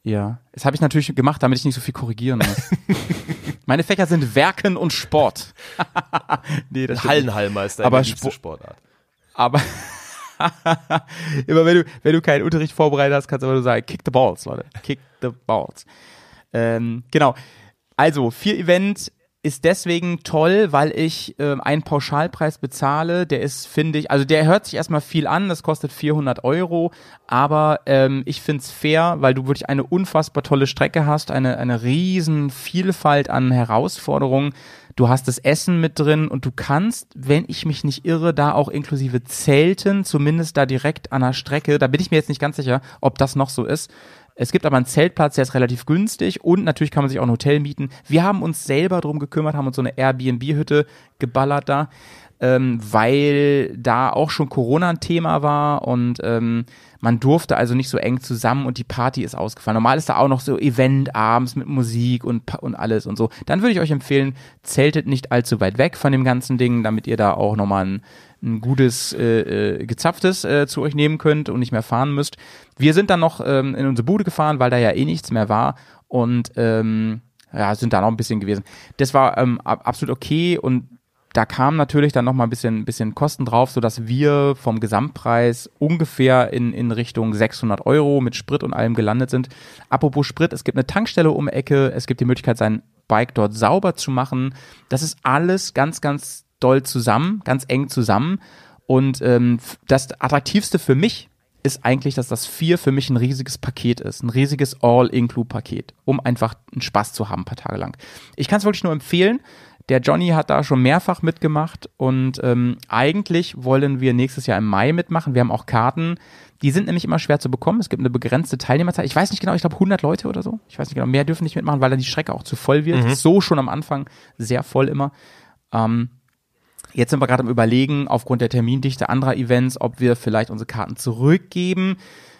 Ja, das habe ich natürlich gemacht, damit ich nicht so viel korrigieren muss. *laughs* Meine Fächer sind Werken und Sport. *laughs* nee, das. Hallenhalmeister Aber Spo- Sportart. Aber *laughs* immer wenn du, wenn du keinen Unterricht vorbereitet hast, kannst du aber nur sagen, kick the balls, Leute. Kick the balls. Ähm, genau. Also, vier Event ist deswegen toll, weil ich ähm, einen Pauschalpreis bezahle. Der ist, finde ich, also der hört sich erstmal viel an, das kostet 400 Euro, aber ähm, ich finde es fair, weil du wirklich eine unfassbar tolle Strecke hast, eine, eine riesen Vielfalt an Herausforderungen. Du hast das Essen mit drin und du kannst, wenn ich mich nicht irre, da auch inklusive Zelten, zumindest da direkt an der Strecke, da bin ich mir jetzt nicht ganz sicher, ob das noch so ist. Es gibt aber einen Zeltplatz, der ist relativ günstig und natürlich kann man sich auch ein Hotel mieten. Wir haben uns selber drum gekümmert, haben uns so eine Airbnb-Hütte geballert da, ähm, weil da auch schon Corona ein Thema war und ähm, man durfte also nicht so eng zusammen und die Party ist ausgefallen. Normal ist da auch noch so Event abends mit Musik und, und alles und so. Dann würde ich euch empfehlen, zeltet nicht allzu weit weg von dem ganzen Ding, damit ihr da auch nochmal ein, ein gutes, äh, äh, gezapftes äh, zu euch nehmen könnt und nicht mehr fahren müsst. Wir sind dann noch ähm, in unsere Bude gefahren, weil da ja eh nichts mehr war und ähm, ja, sind da noch ein bisschen gewesen. Das war ähm, ab- absolut okay und da kam natürlich dann noch mal ein bisschen, bisschen Kosten drauf, sodass wir vom Gesamtpreis ungefähr in, in Richtung 600 Euro mit Sprit und allem gelandet sind. Apropos Sprit, es gibt eine Tankstelle um Ecke, es gibt die Möglichkeit, sein Bike dort sauber zu machen. Das ist alles ganz, ganz doll zusammen, ganz eng zusammen. Und ähm, das Attraktivste für mich ist eigentlich, dass das Vier für mich ein riesiges Paket ist, ein riesiges All-Include-Paket, um einfach einen Spaß zu haben, ein paar Tage lang. Ich kann es wirklich nur empfehlen. Der Johnny hat da schon mehrfach mitgemacht und ähm, eigentlich wollen wir nächstes Jahr im Mai mitmachen. Wir haben auch Karten. Die sind nämlich immer schwer zu bekommen. Es gibt eine begrenzte Teilnehmerzahl. Ich weiß nicht genau, ich glaube 100 Leute oder so. Ich weiß nicht genau, mehr dürfen nicht mitmachen, weil dann die Strecke auch zu voll wird. So schon am Anfang sehr voll immer. Ähm, Jetzt sind wir gerade am Überlegen, aufgrund der Termindichte anderer Events, ob wir vielleicht unsere Karten zurückgeben.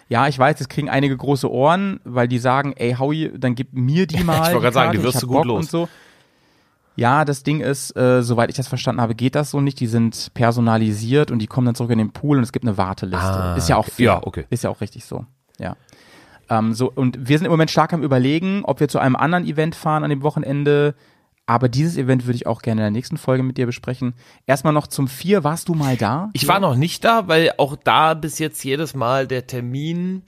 Ja, ich weiß, es kriegen einige große Ohren, weil die sagen, ey, Howie, dann gib mir die *laughs* mal. wollte gerade sagen, die wirst ich du gut Bock los. Und so. Ja, das Ding ist, äh, soweit ich das verstanden habe, geht das so nicht. Die sind personalisiert und die kommen dann zurück in den Pool und es gibt eine Warteliste. Ah, ist ja auch fair. Ja, okay. Ist ja auch richtig so. Ja. Ähm, so, und wir sind im Moment stark am überlegen, ob wir zu einem anderen Event fahren an dem Wochenende. Aber dieses Event würde ich auch gerne in der nächsten Folge mit dir besprechen. Erstmal noch zum Vier. Warst du mal da? Ich war noch nicht da, weil auch da bis jetzt jedes Mal der Termin.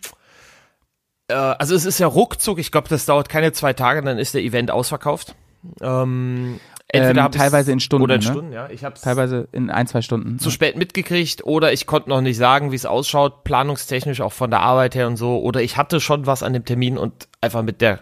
Äh, also es ist ja ruckzuck, ich glaube, das dauert keine zwei Tage, dann ist der Event ausverkauft. Ähm, entweder Ähm, teilweise in Stunden, Oder in ne? Stunden, ja. Ich habe Teilweise in ein, zwei Stunden. zu spät mitgekriegt oder ich konnte noch nicht sagen, wie es ausschaut, planungstechnisch auch von der Arbeit her und so. Oder ich hatte schon was an dem Termin und einfach mit der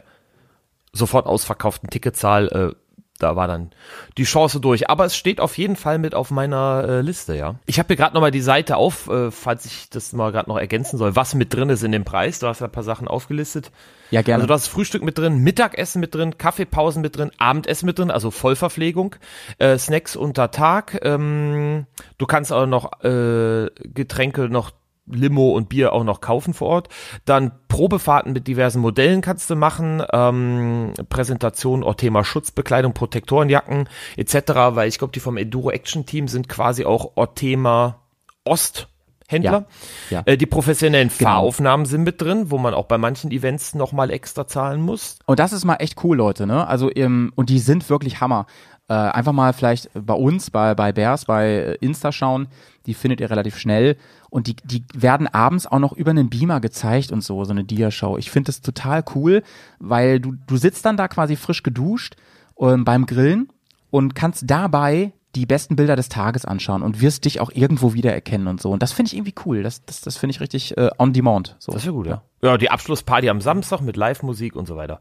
sofort ausverkauften Ticketzahl, äh, da war dann die Chance durch. Aber es steht auf jeden Fall mit auf meiner äh, Liste, ja. Ich habe hier gerade nochmal die Seite auf, äh, falls ich das mal gerade noch ergänzen soll, was mit drin ist in dem Preis. Du hast ja ein paar Sachen aufgelistet. Ja, gerne. Also du hast Frühstück mit drin, Mittagessen mit drin, Kaffeepausen mit drin, Abendessen mit drin, also Vollverpflegung, äh, Snacks unter Tag. Ähm, du kannst auch noch äh, Getränke noch Limo und Bier auch noch kaufen vor Ort. Dann Probefahrten mit diversen Modellen kannst du machen, ähm, Präsentation auch Thema Schutzbekleidung, Protektorenjacken etc., weil ich glaube, die vom Enduro Action Team sind quasi auch Orthema Ost Händler. Ja, ja. Äh, die professionellen Genau. Fahraufnahmen sind mit drin, wo man auch bei manchen Events nochmal extra zahlen muss. Und das ist mal echt cool, Leute, ne? Also, ähm, und die sind wirklich Hammer. Äh, einfach mal vielleicht bei uns, bei, bei Bears, bei Insta schauen. Die findet ihr relativ schnell. Und die, die werden abends auch noch über einen Beamer gezeigt und so, so eine Dia-Show. Ich finde das total cool, weil du, du sitzt dann da quasi frisch geduscht ähm, beim Grillen und kannst dabei die besten Bilder des Tages anschauen und wirst dich auch irgendwo wiedererkennen und so. Und das finde ich irgendwie cool. Das, das, das finde ich richtig äh, on demand. So. Das ist ja gut, ja. Ja, die Abschlussparty am Samstag mit Live-Musik und so weiter.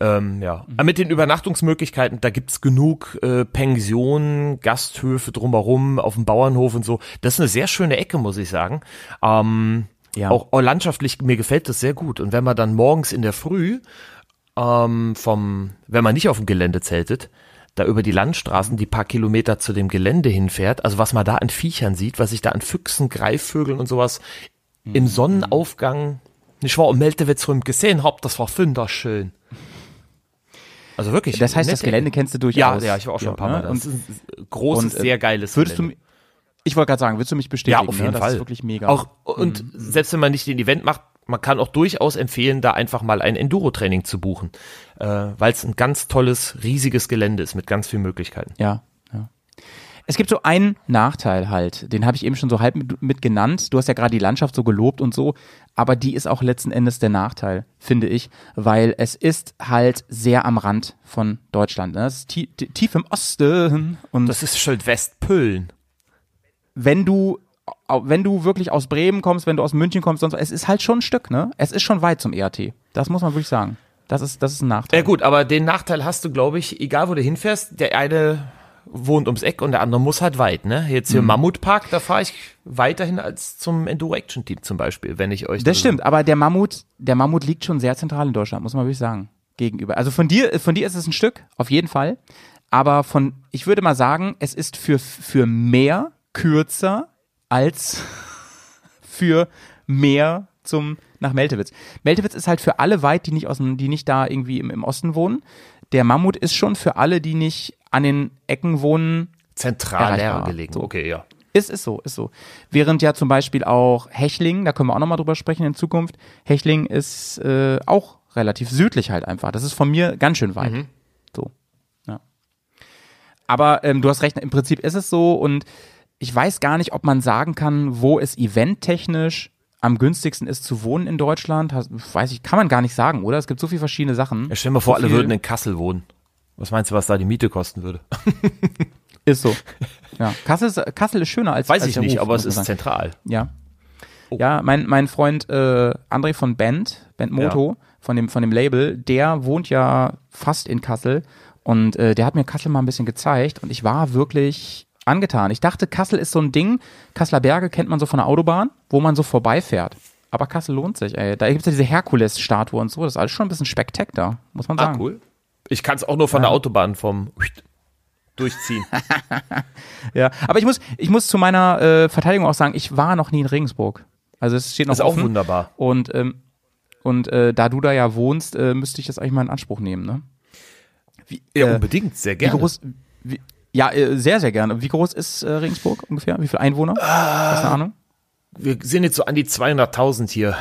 Ähm, ja. Aber mit den Übernachtungsmöglichkeiten, da gibt's genug äh, Pensionen, Gasthöfe drumherum, auf dem Bauernhof und so. Das ist eine sehr schöne Ecke, muss ich sagen. Ähm, Ja. auch, auch landschaftlich, mir gefällt das sehr gut. Und wenn man dann morgens in der Früh ähm, vom, wenn man nicht auf dem Gelände zeltet, da über die Landstraßen die paar Kilometer zu dem Gelände hinfährt, also was man da an Viechern sieht, was sich da an Füchsen, Greifvögeln und sowas mhm. im Sonnenaufgang, nicht wahr, um Meltewitz rum gesehen hab, das war wunderschön. Also wirklich. Das heißt, das Gelände kennst du durchaus. Ja, ja, ich war auch schon ein paar ne? Mal da. Und, das ist ein großes, und, äh, sehr geiles Würdest Gelände. du, ich wollte gerade sagen, würdest du mich bestätigen? Ja, auf jeden ne? Das Fall. ist wirklich mega. Auch, und selbst wenn man nicht den Event macht, man kann auch durchaus empfehlen, da einfach mal ein Enduro-Training zu buchen, äh, weil es ein ganz tolles, riesiges Gelände ist mit ganz vielen Möglichkeiten. Ja, ja. Es gibt so einen Nachteil halt, den habe ich eben schon so halb mit, mit genannt. Du hast ja gerade die Landschaft so gelobt und so, aber die ist auch letzten Endes der Nachteil, finde ich, weil es ist halt sehr am Rand von Deutschland. Ne? Es ist tie tief im Osten und Das ist schon Westpölln. wenn du wenn du wirklich aus Bremen kommst, wenn du aus München kommst, sonst es ist halt schon ein Stück, ne? Es ist schon weit zum ERT. Das muss man wirklich sagen. Das ist das ist ein Nachteil. Ja gut, aber den Nachteil hast du, glaube ich, egal wo du hinfährst, der eine wohnt ums Eck und der andere muss halt weit, ne? Jetzt Mhm. hier im Mammutpark, da fahre ich weiterhin als zum Enduro Action Team zum Beispiel, wenn ich euch Das stimmt, aber der Mammut, der Mammut liegt schon sehr zentral in Deutschland, muss man wirklich sagen. Gegenüber. Also von dir, von dir ist es ein Stück, auf jeden Fall. Aber von, ich würde mal sagen, es ist für, für mehr kürzer als für mehr zum, nach Meltewitz. Meltewitz ist halt für alle weit, die nicht aus dem, die nicht da irgendwie im, im Osten wohnen. Der Mammut ist schon für alle, die nicht an den Ecken wohnen, zentral erreichbar. gelegen. So. Okay, ja. ist, ist so, ist so. Während ja zum Beispiel auch Hechling, da können wir auch nochmal drüber sprechen in Zukunft, Hechling ist äh, auch relativ südlich halt einfach. Das ist von mir ganz schön weit. So. Ja. Aber ähm, du hast recht, im Prinzip ist es so und ich weiß gar nicht, ob man sagen kann, wo es eventtechnisch am günstigsten ist zu wohnen in Deutschland. Weiß ich, kann man gar nicht sagen, oder? Es gibt so viele verschiedene Sachen. Ja, stell dir mal vor, So alle würden in Kassel wohnen. Was meinst du, was da die Miete kosten würde? *laughs* Ist so. Ja. Kassel ist, Kassel ist schöner als Weiß als ich nicht, Ruf, aber es ist sagen. zentral. Ja. Ja, mein, mein Freund äh, André von Band, Band Moto, von, dem, von dem Label, der wohnt ja fast in Kassel und äh, der hat mir Kassel mal ein bisschen gezeigt und ich war wirklich angetan. Ich dachte, Kassel ist so ein Ding, Kasseler Berge kennt man so von der Autobahn, wo man so vorbeifährt. Aber Kassel lohnt sich, ey. Da gibt's ja diese Herkules-Statue und so, das ist alles schon ein bisschen Spektak da, muss man sagen. Ah, cool. Ich kann es auch nur von der Autobahn vom durchziehen. *laughs* Ja, aber ich muss, ich muss zu meiner äh, Verteidigung auch sagen, ich war noch nie in Regensburg. Also es steht noch Das ist auch offen. wunderbar. Und, ähm, und äh, da du da ja wohnst, äh, müsste ich das eigentlich mal in Anspruch nehmen, ne? Wie, Ja, äh, unbedingt, sehr wie gerne. groß, wie, ja, äh, sehr, sehr gerne. Wie groß ist äh, Regensburg ungefähr? Wie viele Einwohner? Ah. Hast du eine Ahnung? Wir sind jetzt so an die 200.000 hier.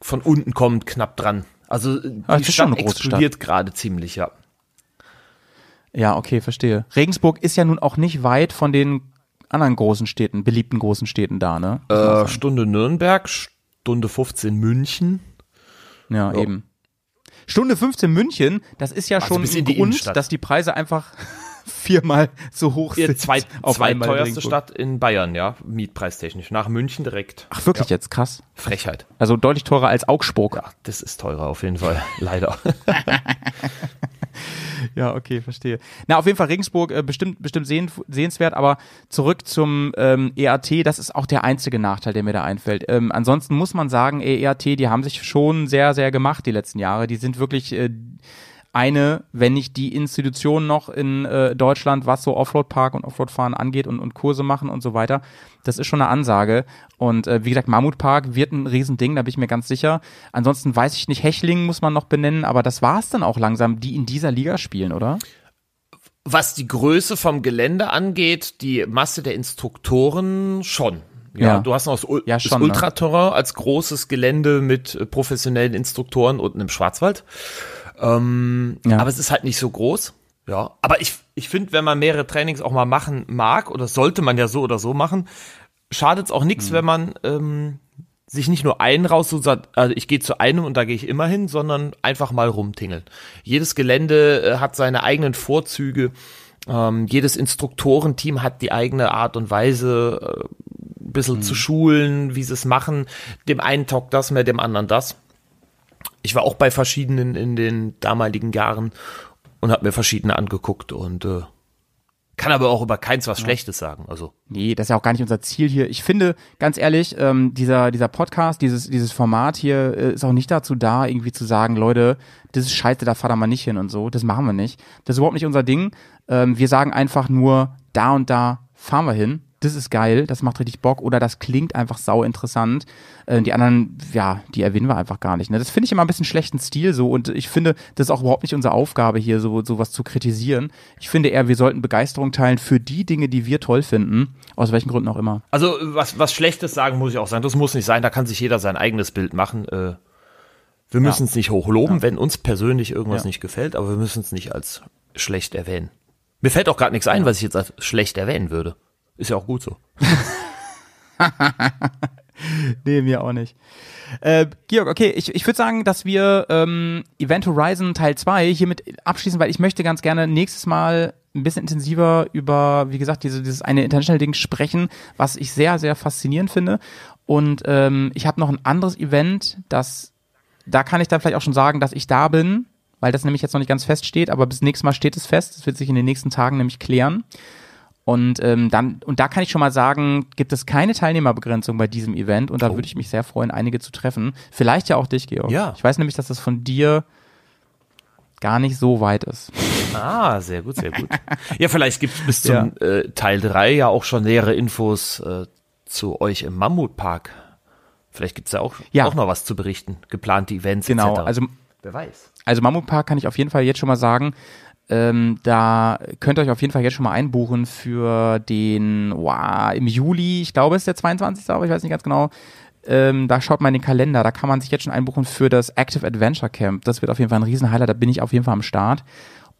Von unten kommt knapp dran. Also äh, Ah, die schon Stadt explodiert gerade ziemlich, ja. Ja, okay, verstehe. Regensburg ist ja nun auch nicht weit von den anderen großen Städten, beliebten großen Städten da, ne? Äh. Stunde Nürnberg, Stunde 15 München. Ja, Ja. eben. Stunde 15 München, das ist ja Also schon ein Grund, dass die Preise einfach viermal so hoch sind. zweit, auf einmal in zweitteuerste Regensburg. Stadt in Bayern, ja, mietpreistechnisch. Nach München direkt. Ach, wirklich jetzt? Krass. Frechheit. Also deutlich teurer als Augsburg. Ja, das ist teurer auf jeden Fall. *laughs* Leider. *laughs* Ja, okay, verstehe. Na, auf jeden Fall Regensburg äh, bestimmt, bestimmt sehen, sehenswert, aber zurück zum ähm, EAT, das ist auch der einzige Nachteil, der mir da einfällt. Ähm, ansonsten muss man sagen, EAT, die haben sich schon sehr, sehr gemacht die letzten Jahre. Die sind wirklich äh, eine, wenn nicht die Institution noch in äh, Deutschland, was so Offroad-Park und Offroad-Fahren angeht und, und Kurse machen und so weiter. Das ist schon eine Ansage. Und äh, wie gesagt, Mammutpark wird ein Riesending, da bin ich mir ganz sicher. Ansonsten weiß ich nicht, Hechling muss man noch benennen, aber das war es dann auch langsam, die in dieser Liga spielen, oder? Was die Größe vom Gelände angeht, die Masse der Instruktoren schon. Ja, Ja. du hast noch das, Ul Ja, das ne? Ultraterrain als großes Gelände mit äh, professionellen Instruktoren unten im Schwarzwald. Ähm, Ja. Aber es ist halt nicht so groß. Ja, aber ich, ich finde, wenn man mehrere Trainings auch mal machen mag, oder sollte man ja so oder so machen, schadet es auch Mhm. nichts, wenn man ähm, sich nicht nur einen raussucht, sagt, also ich gehe zu einem und da gehe ich immer hin, sondern einfach mal rumtingeln. Jedes Gelände äh, hat seine eigenen Vorzüge. Ähm, jedes Instruktorenteam hat die eigene Art und Weise, äh, ein bisschen zu schulen, wie sie es machen. Dem einen taugt das mehr, dem anderen das. Ich war auch bei verschiedenen in den damaligen Jahren und habe mir verschiedene angeguckt und äh, Kann aber auch über keins was Schlechtes sagen. Also Nee, das ist ja auch gar nicht unser Ziel hier. Ich finde, ganz ehrlich, ähm, dieser, dieser Podcast, dieses, dieses Format hier äh, ist auch nicht dazu da, irgendwie zu sagen, Leute, das ist scheiße, da fahren wir mal nicht hin und so. Das machen wir nicht. Das ist überhaupt nicht unser Ding. Ähm, wir sagen einfach nur, da und da fahren wir hin. Das ist geil, das macht richtig Bock oder das klingt einfach sau interessant. Äh, die anderen, ja, die erwähnen wir einfach gar nicht. Ne? Das finde ich immer ein bisschen schlechten Stil so und ich finde, das ist auch überhaupt nicht unsere Aufgabe hier, so sowas zu kritisieren. Ich finde eher, wir sollten Begeisterung teilen für die Dinge, die wir toll finden, aus welchen Gründen auch immer. Also was, was Schlechtes sagen muss ich auch sagen, das muss nicht sein, da kann sich jeder sein eigenes Bild machen. Äh, wir müssen es nicht hochloben, wenn uns persönlich irgendwas Ja. nicht gefällt, aber wir müssen es nicht als schlecht erwähnen. Mir fällt auch gerade nichts ein, was ich jetzt als schlecht erwähnen würde. Ist ja auch gut so. *laughs* Nee, mir auch nicht. Äh, Georg, okay, ich, ich würde sagen, dass wir ähm, Event Horizon Teil 2 hiermit abschließen, weil ich möchte ganz gerne nächstes Mal ein bisschen intensiver über, wie gesagt, diese, dieses eine International-Ding sprechen, was ich sehr, sehr faszinierend finde. Und ähm, ich habe noch ein anderes Event, das, da kann ich dann vielleicht auch schon sagen, dass ich da bin, weil das nämlich jetzt noch nicht ganz feststeht, aber bis nächstes Mal steht es fest. Das wird sich in den nächsten Tagen nämlich klären. Und ähm, dann, und da kann ich schon mal sagen, gibt es keine Teilnehmerbegrenzung bei diesem Event und da würde ich mich sehr freuen, einige zu treffen. Vielleicht ja auch dich, Georg. Ja. Ich weiß nämlich, dass das von dir gar nicht so weit ist. Ah, sehr gut, sehr gut. *laughs* ja, vielleicht gibt es bis zum äh, Teil 3 ja auch schon nähere Infos äh, zu euch im Mammutpark. Vielleicht gibt's ja auch, Ja. auch noch was zu berichten. Geplante Events Genau, etc. also wer weiß. Also Mammutpark kann ich auf jeden Fall jetzt schon mal sagen, ähm, da könnt ihr euch auf jeden Fall jetzt schon mal einbuchen für den, wow, im Juli, ich glaube es ist der 22. aber ich weiß nicht ganz genau. Ähm, da schaut mal in den Kalender, da kann man sich jetzt schon einbuchen für das Active Adventure Camp. Das wird auf jeden Fall ein Riesenhighlight, da bin ich auf jeden Fall am Start.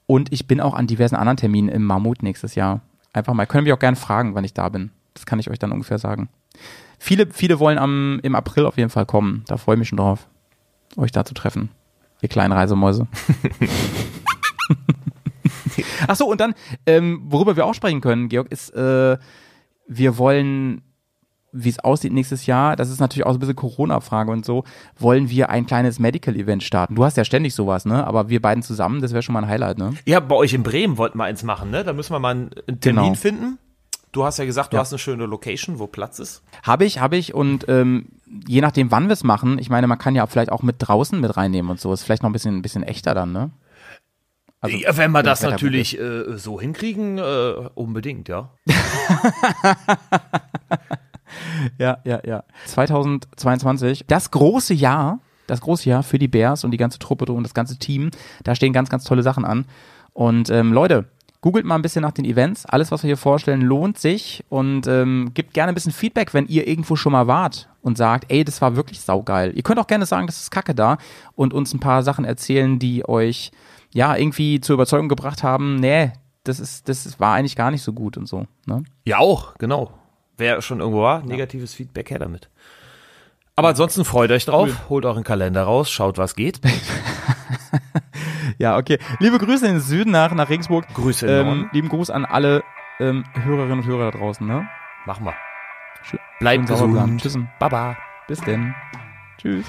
Und ich bin auch an diversen anderen Terminen im Mammut nächstes Jahr. Einfach mal, können wir auch gerne fragen, wann ich da bin. Das kann ich euch dann ungefähr sagen. Viele, viele wollen am, im April auf jeden Fall kommen. Da freue ich mich schon drauf, euch da zu treffen. Ihr kleinen Reisemäuse. *laughs* *laughs* Ach so, und dann, ähm, worüber wir auch sprechen können, Georg, ist, äh, wir wollen, wie es aussieht nächstes Jahr, das ist natürlich auch so ein bisschen Corona-Frage und so, wollen wir ein kleines Medical-Event starten. Du hast ja ständig sowas, ne? Aber wir beiden zusammen, das wäre schon mal ein Highlight, ne? Ja, bei euch in Bremen wollten wir eins machen, ne? Da müssen wir mal einen Termin Genau. finden. Du hast ja gesagt, du Ja. hast eine schöne Location, wo Platz ist. Habe ich, habe ich und ähm, je nachdem, wann wir es machen, ich meine, man kann ja vielleicht auch mit draußen mit reinnehmen und so, ist vielleicht noch ein bisschen, ein bisschen echter dann, ne? Also, ja, wenn wir das natürlich äh, so hinkriegen, äh, unbedingt, ja. *laughs* Ja, ja, ja. 2022, das große Jahr, das große Jahr für die Bears und die ganze Truppe und das ganze Team. Da stehen ganz, ganz tolle Sachen an. Und ähm, Leute, googelt mal ein bisschen nach den Events. Alles, was wir hier vorstellen, lohnt sich und ähm, gebt gerne ein bisschen Feedback, wenn ihr irgendwo schon mal wart und sagt, ey, das war wirklich saugeil. Ihr könnt auch gerne sagen, das ist Kacke da und uns ein paar Sachen erzählen, die euch ja irgendwie zur Überzeugung gebracht haben, nee, das ist, das ist- war eigentlich gar nicht so gut und so. Ne? Ja, auch, genau. Wer schon irgendwo war, negatives Feedback her damit. Aber ansonsten freut euch drauf, holt euren Kalender raus, schaut, was geht. *laughs* Ja, okay. Liebe Grüße in den Süden nach, nach Regensburg. Grüße Ähm, lieben Gruß an alle ähm, Hörerinnen und Hörer da draußen. Ne? Machen wir. Schön- Bleibt gesund. Tschüss. Baba. Bis denn. Tschüss.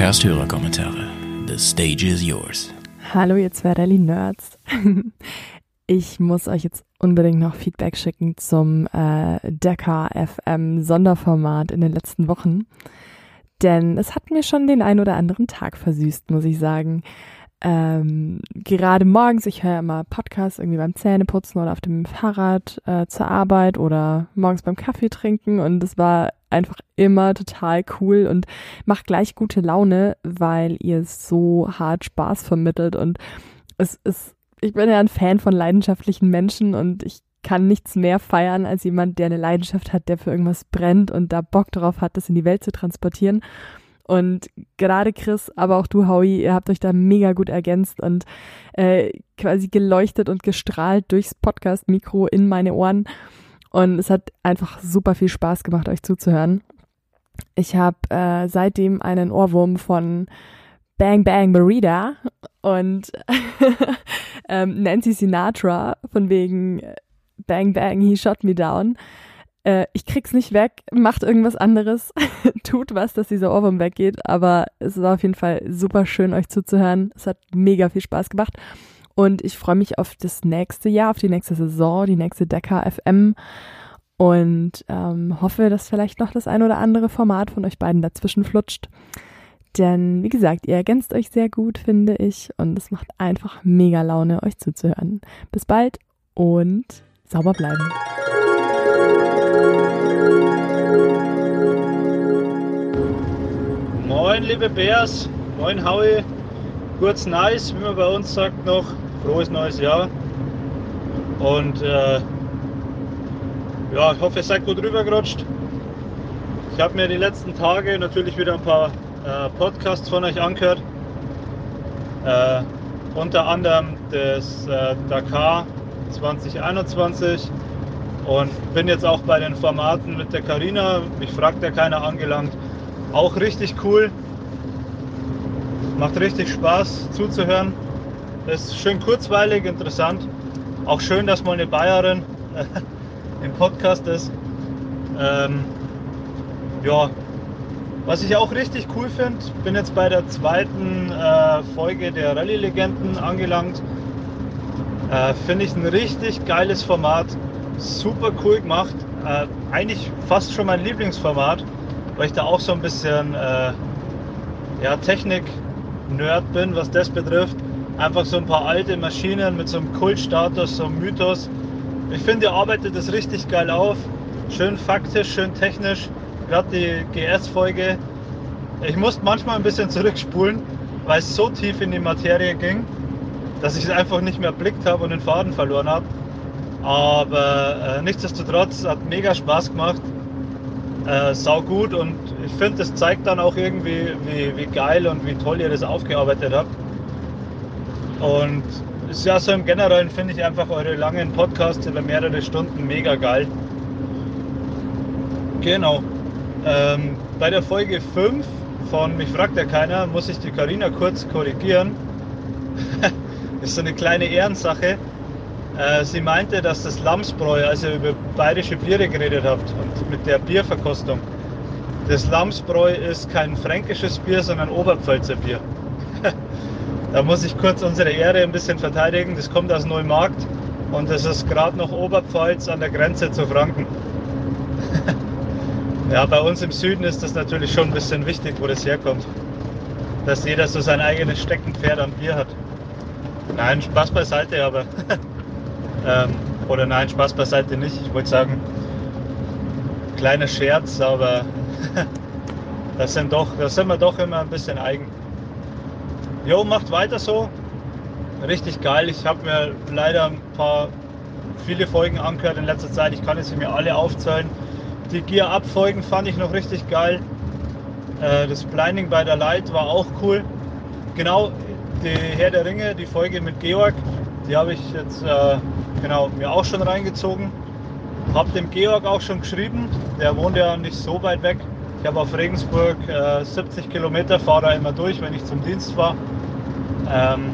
Bergcast Hörerkommentare. The stage is yours. Hallo, ihr zwei Rallye-Nerds. *laughs* Ich muss euch jetzt unbedingt noch Feedback schicken zum äh, Dakar FM Sonderformat in den letzten Wochen. Denn es hat mir schon den ein oder anderen Tag versüßt, muss ich sagen. Ähm, gerade morgens, ich höre immer Podcasts irgendwie beim Zähneputzen oder auf dem Fahrrad äh, zur Arbeit oder morgens beim Kaffee trinken und es war einfach immer total cool und macht gleich gute Laune, weil ihr so hart Spaß vermittelt und es ist, ich bin ja ein Fan von leidenschaftlichen Menschen und ich kann nichts mehr feiern als jemand, der eine Leidenschaft hat, der für irgendwas brennt und da Bock drauf hat, das in die Welt zu transportieren. Und gerade Chris, aber auch du, Howie, ihr habt euch da mega gut ergänzt und äh, quasi geleuchtet und gestrahlt durchs Podcast-Mikro in meine Ohren. Und es hat einfach super viel Spaß gemacht, euch zuzuhören. Ich habe äh, seitdem einen Ohrwurm von Bang Bang Burrito und *laughs* ähm, Nancy Sinatra von wegen Bang Bang He Shot Me Down. Äh, ich krieg's nicht weg, macht irgendwas anderes, *laughs* tut was, dass dieser Ohrwurm weggeht, aber es war auf jeden Fall super schön, euch zuzuhören. Es hat mega viel Spaß gemacht. Und ich freue mich auf das nächste Jahr, auf die nächste Saison, die nächste Decker FM und ähm, hoffe, dass vielleicht noch das ein oder andere Format von euch beiden dazwischen flutscht. Denn wie gesagt, ihr ergänzt euch sehr gut, finde ich, und es macht einfach mega Laune, euch zuzuhören. Bis bald und sauber bleiben. Moin, liebe Bears, moin, Howie. Kurz nice, wie man bei uns sagt noch. Frohes neues Jahr. Und äh, ja, ich hoffe, ihr seid gut rübergerutscht. Ich habe mir die letzten Tage natürlich wieder ein paar äh, Podcasts von euch angehört. Äh, unter anderem das äh, Dakar 2021 und bin jetzt auch bei den Formaten mit der Karina, mich fragt ja keiner angelangt. Auch richtig cool. Macht richtig Spaß zuzuhören. Ist schön kurzweilig, interessant. Auch schön, dass mal eine Bayerin *laughs* im Podcast ist. Ähm, ja, was ich auch richtig cool finde, bin jetzt bei der zweiten äh, Folge der Rallye-Legenden angelangt. Äh, finde ich ein richtig geiles Format, super cool gemacht. Äh, eigentlich fast schon mein Lieblingsformat, weil ich da auch so ein bisschen äh, ja, Technik-Nerd bin, was das betrifft. Einfach so ein paar alte Maschinen mit so einem Kultstatus, so einem Mythos. Ich finde, ihr arbeitet das richtig geil auf. Schön faktisch, schön technisch gerade die GS-Folge, ich musste manchmal ein bisschen zurückspulen, weil es so tief in die Materie ging, dass ich es einfach nicht mehr erblickt habe und den Faden verloren habe. Aber äh, nichtsdestotrotz hat mega Spaß gemacht, äh, sau gut und ich finde, das zeigt dann auch irgendwie, wie, wie geil und wie toll ihr das aufgearbeitet habt. Und ja, so im Generellen finde ich einfach eure langen Podcasts über mehrere Stunden mega geil. Genau. Ähm, bei der Folge 5 von Mich fragt ja keiner, muss ich die Karina kurz korrigieren. *laughs* ist so eine kleine Ehrensache. Äh, sie meinte, dass das Lamsbräu, als ihr über bayerische Biere geredet habt und mit der Bierverkostung, das Lamsbräu ist kein fränkisches Bier, sondern Oberpfälzer Bier. *laughs* da muss ich kurz unsere Ehre ein bisschen verteidigen. Das kommt aus Neumarkt und das ist gerade noch Oberpfalz an der Grenze zu Franken. *laughs* Ja, bei uns im Süden ist das natürlich schon ein bisschen wichtig, wo das herkommt. Dass jeder so sein eigenes Steckenpferd an Bier hat. Nein, Spaß beiseite, aber. *laughs* ähm, oder nein, Spaß beiseite nicht. Ich wollte sagen, kleiner Scherz, aber *laughs* das, sind doch, das sind wir doch immer ein bisschen eigen. Jo, macht weiter so. Richtig geil. Ich habe mir leider ein paar, viele Folgen angehört in letzter Zeit. Ich kann jetzt mir alle aufzählen. Die Gear-Up-Folgen fand ich noch richtig geil. Äh, das Blinding by the Light war auch cool. Genau, die Herr der Ringe, die Folge mit Georg, die habe ich jetzt äh, genau, mir auch schon reingezogen. Hab dem Georg auch schon geschrieben, der wohnt ja nicht so weit weg. Ich habe auf Regensburg äh, 70 Kilometer, fahre da immer durch, wenn ich zum Dienst war. Ähm,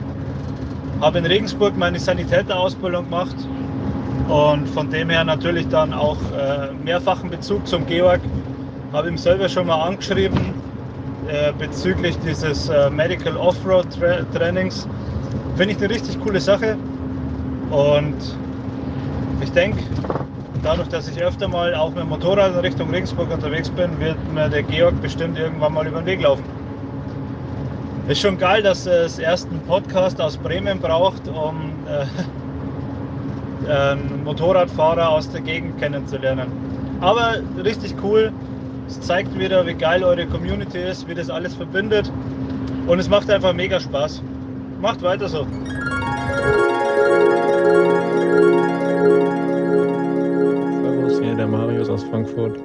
habe in Regensburg meine Sanitäterausbildung gemacht und von dem her natürlich dann auch äh, mehrfachen Bezug zum Georg. Habe ihm selber schon mal angeschrieben äh, bezüglich dieses äh, Medical Offroad -Tra Trainings. Finde ich eine richtig coole Sache. Und ich denke, dadurch, dass ich öfter mal auch mit dem Motorrad in Richtung Regensburg unterwegs bin, wird mir der Georg bestimmt irgendwann mal über den Weg laufen. Ist schon geil, dass es erst einen Podcast aus Bremen braucht, um äh, *laughs* ähm, Motorradfahrer aus der Gegend kennenzulernen. Aber richtig cool. Es zeigt wieder, wie geil eure Community ist, wie das alles verbindet. Und es macht einfach mega Spaß. Macht weiter so. Servus, hier der Marius aus Frankfurt.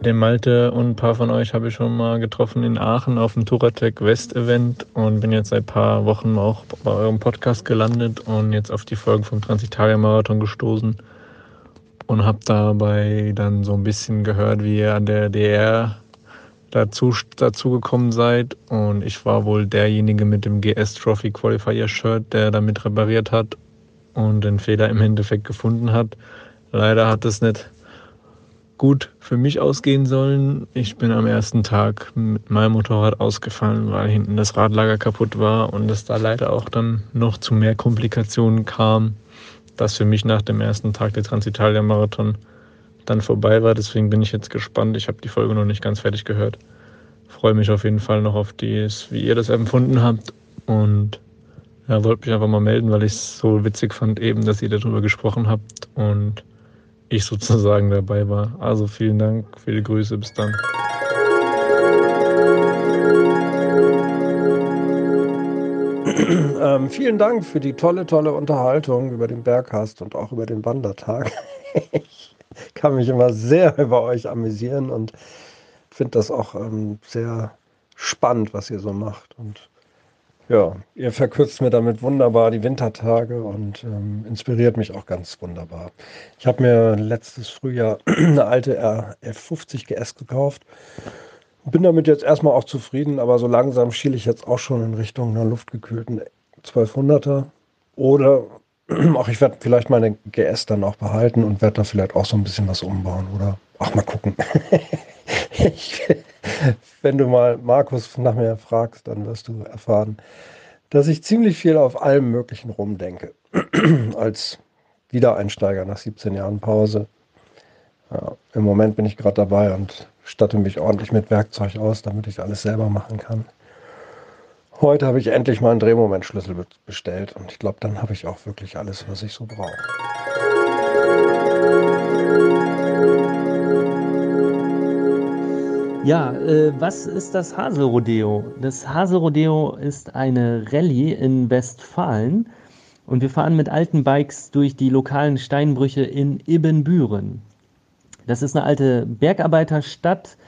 Den Malte und ein paar von euch habe ich schon mal getroffen in Aachen auf dem Touratec West Event und bin jetzt seit ein paar Wochen auch bei eurem Podcast gelandet und jetzt auf die Folgen vom 30-Tage-Marathon gestoßen und habe dabei dann so ein bisschen gehört, wie ihr an der DR dazu, dazu gekommen seid und ich war wohl derjenige mit dem GS Trophy Qualifier Shirt, der damit repariert hat und den Fehler im Endeffekt gefunden hat. Leider hat es nicht gut für mich ausgehen sollen. Ich bin am ersten Tag mit meinem Motorrad ausgefallen, weil hinten das Radlager kaputt war und es da leider auch dann noch zu mehr Komplikationen kam, dass für mich nach dem ersten Tag der Transitalia-Marathon dann vorbei war. Deswegen bin ich jetzt gespannt. Ich habe die Folge noch nicht ganz fertig gehört. Freue mich auf jeden Fall noch auf dies, wie ihr das empfunden habt. Und ja, wollte mich einfach mal melden, weil ich es so witzig fand, eben, dass ihr darüber gesprochen habt. Und ich sozusagen *laughs* dabei war. Also vielen Dank, viele Grüße, bis dann. *clears throat* ähm, vielen Dank für die tolle, tolle Unterhaltung über den Berghast und auch über den Wandertag. *laughs* *laughs* kann mich immer sehr *laughs* über euch amüsieren und finde das auch ähm, sehr spannend, was ihr so macht. Und ja, ihr verkürzt mir damit wunderbar die Wintertage und ähm, inspiriert mich auch ganz wunderbar. Ich habe mir letztes Frühjahr *clears throat* eine alte RF50 GS gekauft. Bin damit jetzt erstmal auch zufrieden, aber so langsam schiele ich jetzt auch schon in Richtung einer luftgekühlten 1200er. Oder *clears throat* auch ich werde vielleicht meine GS dann auch behalten und werde da vielleicht auch so ein bisschen was umbauen oder auch mal gucken. *laughs* ich, wenn du mal Markus nach mir fragst, dann wirst du erfahren, dass ich ziemlich viel auf allem Möglichen rumdenke. *clears throat* Als Wiedereinsteiger nach 17 Jahren Pause. Ja, Im Moment bin ich gerade dabei und statte mich ordentlich mit Werkzeug aus, damit ich alles selber machen kann. Heute habe ich endlich mal einen Drehmomentschlüssel bestellt und ich glaube, dann habe ich auch wirklich alles, was ich so brauche. Ja, äh, was ist das Haselrodeo? Das Haselrodeo ist eine Rallye in Westfalen und wir fahren mit alten Bikes durch die lokalen Steinbrüche in Ibbenbüren. Das ist eine alte Bergarbeiterstadt,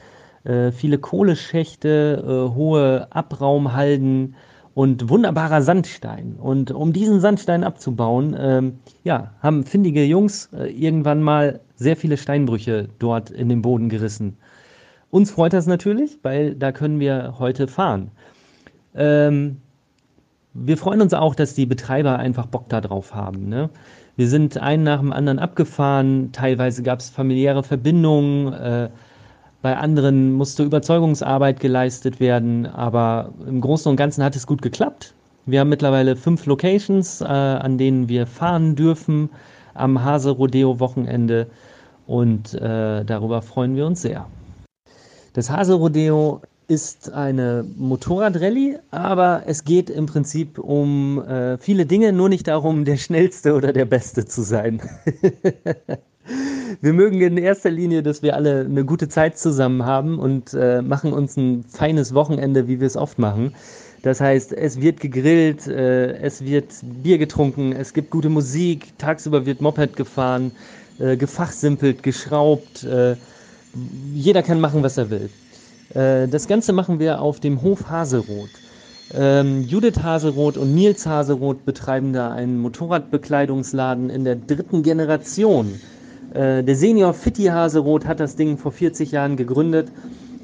viele Kohleschächte, äh, hohe Abraumhalden und wunderbarer Sandstein. Und um diesen Sandstein abzubauen, ähm, ja, haben findige Jungs äh, irgendwann mal sehr viele Steinbrüche dort in den Boden gerissen. Uns freut das natürlich, weil da können wir heute fahren. Ähm, wir freuen uns auch, dass die Betreiber einfach Bock darauf haben. Ne? Wir sind einen nach dem anderen abgefahren. Teilweise gab es familiäre Verbindungen. Äh, bei anderen musste Überzeugungsarbeit geleistet werden. Aber im Großen und Ganzen hat es gut geklappt. Wir haben mittlerweile fünf Locations, äh, an denen wir fahren dürfen am Hase Rodeo Wochenende. Und äh, darüber freuen wir uns sehr. Das Haselrodeo ist eine Motorradrallye, aber es geht im Prinzip um äh, viele Dinge, nur nicht darum, der Schnellste oder der Beste zu sein. *laughs* wir mögen in erster Linie, dass wir alle eine gute Zeit zusammen haben und äh, machen uns ein feines Wochenende, wie wir es oft machen. Das heißt, es wird gegrillt, äh, es wird Bier getrunken, es gibt gute Musik, tagsüber wird Moped gefahren, äh, gefachsimpelt, geschraubt äh, jeder kann machen, was er will. Äh, das Ganze machen wir auf dem Hof Haselroth. Ähm, Judith Haselroth und Nils Haselroth betreiben da einen Motorradbekleidungsladen in der dritten Generation. Äh, der Senior Fitti Haselroth hat das Ding vor 40 Jahren gegründet.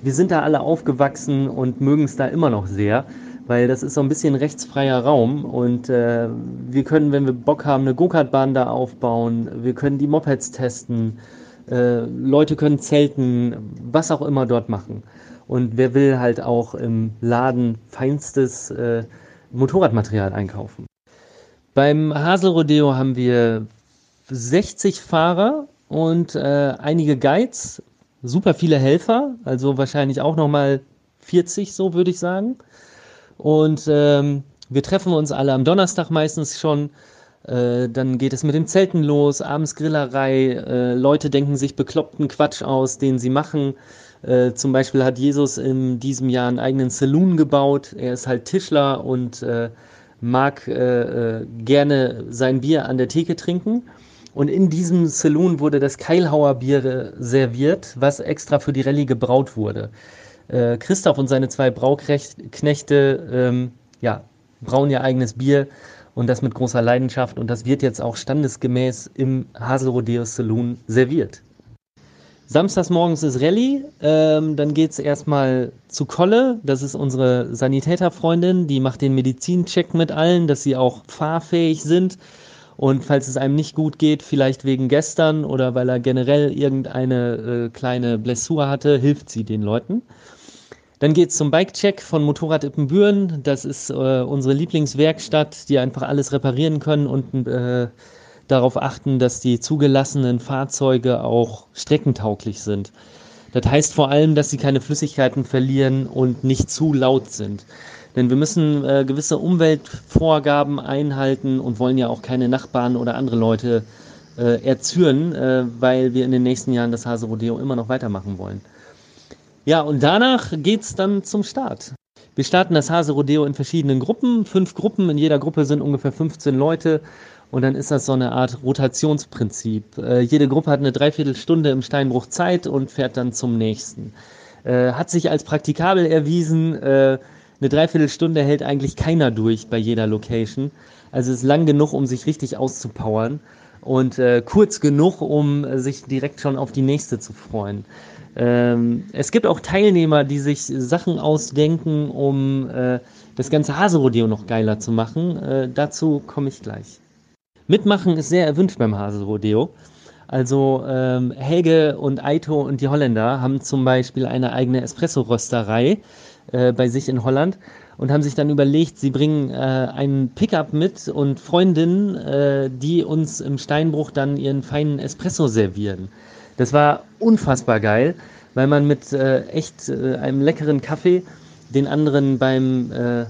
Wir sind da alle aufgewachsen und mögen es da immer noch sehr, weil das ist so ein bisschen rechtsfreier Raum und äh, wir können, wenn wir Bock haben, eine Go-Kart-Bahn da aufbauen. Wir können die Mopeds testen. Äh, Leute können zelten, was auch immer dort machen. Und wer will halt auch im Laden feinstes äh, Motorradmaterial einkaufen. Beim Haselrodeo haben wir 60 Fahrer und äh, einige Guides, super viele Helfer, also wahrscheinlich auch nochmal 40, so würde ich sagen. Und ähm, wir treffen uns alle am Donnerstag meistens schon äh, dann geht es mit dem Zelten los, abends Grillerei. Äh, Leute denken sich bekloppten Quatsch aus, den sie machen. Äh, zum Beispiel hat Jesus in diesem Jahr einen eigenen Saloon gebaut. Er ist halt Tischler und äh, mag äh, gerne sein Bier an der Theke trinken. Und in diesem Saloon wurde das Keilhauer Bier serviert, was extra für die Rallye gebraut wurde. Christoph und seine zwei Brauknechte ähm, ja, brauen ihr eigenes Bier und das mit großer Leidenschaft und das wird jetzt auch standesgemäß im Haselrodeo Saloon serviert. Samstags morgens ist Rallye, ähm, dann geht es erstmal zu Kolle, das ist unsere Sanitäterfreundin, die macht den Medizincheck mit allen, dass sie auch fahrfähig sind. Und falls es einem nicht gut geht, vielleicht wegen gestern oder weil er generell irgendeine äh, kleine Blessur hatte, hilft sie den Leuten. Dann geht es zum Bike-Check von Motorrad Ippenbüren. Das ist äh, unsere Lieblingswerkstatt, die einfach alles reparieren können und äh, darauf achten, dass die zugelassenen Fahrzeuge auch streckentauglich sind. Das heißt vor allem, dass sie keine Flüssigkeiten verlieren und nicht zu laut sind. Denn wir müssen äh, gewisse Umweltvorgaben einhalten und wollen ja auch keine Nachbarn oder andere Leute äh, erzürnen, äh, weil wir in den nächsten Jahren das Hase Rodeo immer noch weitermachen wollen. Ja, und danach geht es dann zum Start. Wir starten das Hase Rodeo in verschiedenen Gruppen, fünf Gruppen, in jeder Gruppe sind ungefähr 15 Leute und dann ist das so eine Art Rotationsprinzip. Äh, jede Gruppe hat eine Dreiviertelstunde im Steinbruch Zeit und fährt dann zum nächsten. Äh, hat sich als praktikabel erwiesen. Äh, eine Dreiviertelstunde hält eigentlich keiner durch bei jeder Location. Also ist lang genug, um sich richtig auszupowern und äh, kurz genug, um sich direkt schon auf die nächste zu freuen. Ähm, es gibt auch Teilnehmer, die sich Sachen ausdenken, um äh, das ganze Haserodeo noch geiler zu machen. Äh, dazu komme ich gleich. Mitmachen ist sehr erwünscht beim Haselrodeo. Also ähm, Helge und Aito und die Holländer haben zum Beispiel eine eigene Espresso-Rösterei äh, bei sich in Holland und haben sich dann überlegt, sie bringen äh, einen Pickup mit und Freundinnen, äh, die uns im Steinbruch dann ihren feinen Espresso servieren. Das war unfassbar geil, weil man mit äh, echt äh, einem leckeren Kaffee den anderen beim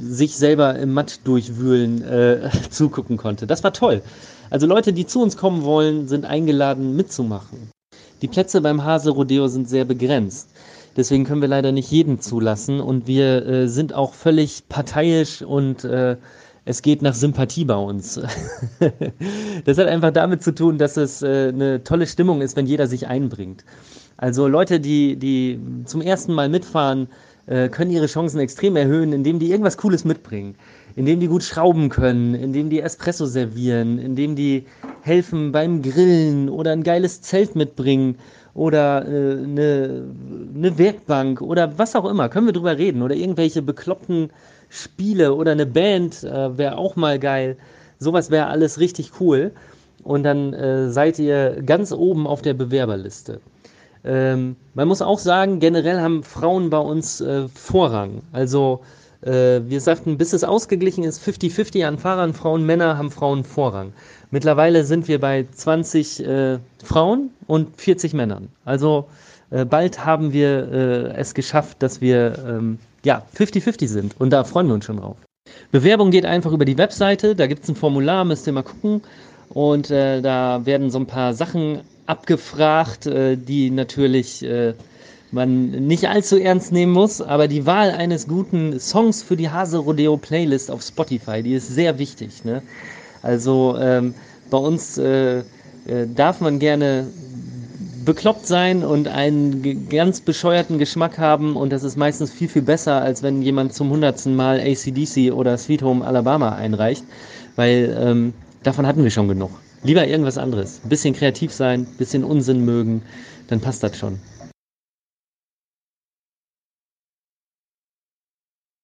sich selber im Matt durchwühlen äh, *laughs* zugucken konnte. Das war toll. Also Leute, die zu uns kommen wollen, sind eingeladen mitzumachen. Die Plätze beim Hase Rodeo sind sehr begrenzt. Deswegen können wir leider nicht jeden zulassen und wir äh, sind auch völlig parteiisch und äh, es geht nach Sympathie bei uns. *laughs* das hat einfach damit zu tun, dass es äh, eine tolle Stimmung ist, wenn jeder sich einbringt. Also Leute, die, die zum ersten Mal mitfahren, äh, können ihre Chancen extrem erhöhen, indem die irgendwas Cooles mitbringen, indem die gut schrauben können, indem die Espresso servieren, indem die helfen beim Grillen oder ein geiles Zelt mitbringen oder äh, eine, eine Werkbank oder was auch immer. Können wir drüber reden oder irgendwelche bekloppten Spiele oder eine Band äh, wäre auch mal geil. Sowas wäre alles richtig cool. Und dann äh, seid ihr ganz oben auf der Bewerberliste. Ähm, man muss auch sagen, generell haben Frauen bei uns äh, Vorrang. Also äh, wir sagten, bis es ausgeglichen ist, 50-50 an Fahrern, Frauen, Männer haben Frauen Vorrang. Mittlerweile sind wir bei 20 äh, Frauen und 40 Männern. Also äh, bald haben wir äh, es geschafft, dass wir ähm, ja 50-50 sind. Und da freuen wir uns schon drauf. Bewerbung geht einfach über die Webseite. Da gibt es ein Formular, müsst ihr mal gucken. Und äh, da werden so ein paar Sachen abgefragt, äh, die natürlich äh, man nicht allzu ernst nehmen muss, aber die Wahl eines guten Songs für die Hase Rodeo Playlist auf Spotify, die ist sehr wichtig. Ne? Also ähm, bei uns äh, äh, darf man gerne bekloppt sein und einen ganz bescheuerten Geschmack haben und das ist meistens viel, viel besser, als wenn jemand zum hundertsten Mal ACDC oder Sweet Home Alabama einreicht, weil ähm, davon hatten wir schon genug. Lieber irgendwas anderes. Bisschen kreativ sein, ein bisschen Unsinn mögen, dann passt das schon.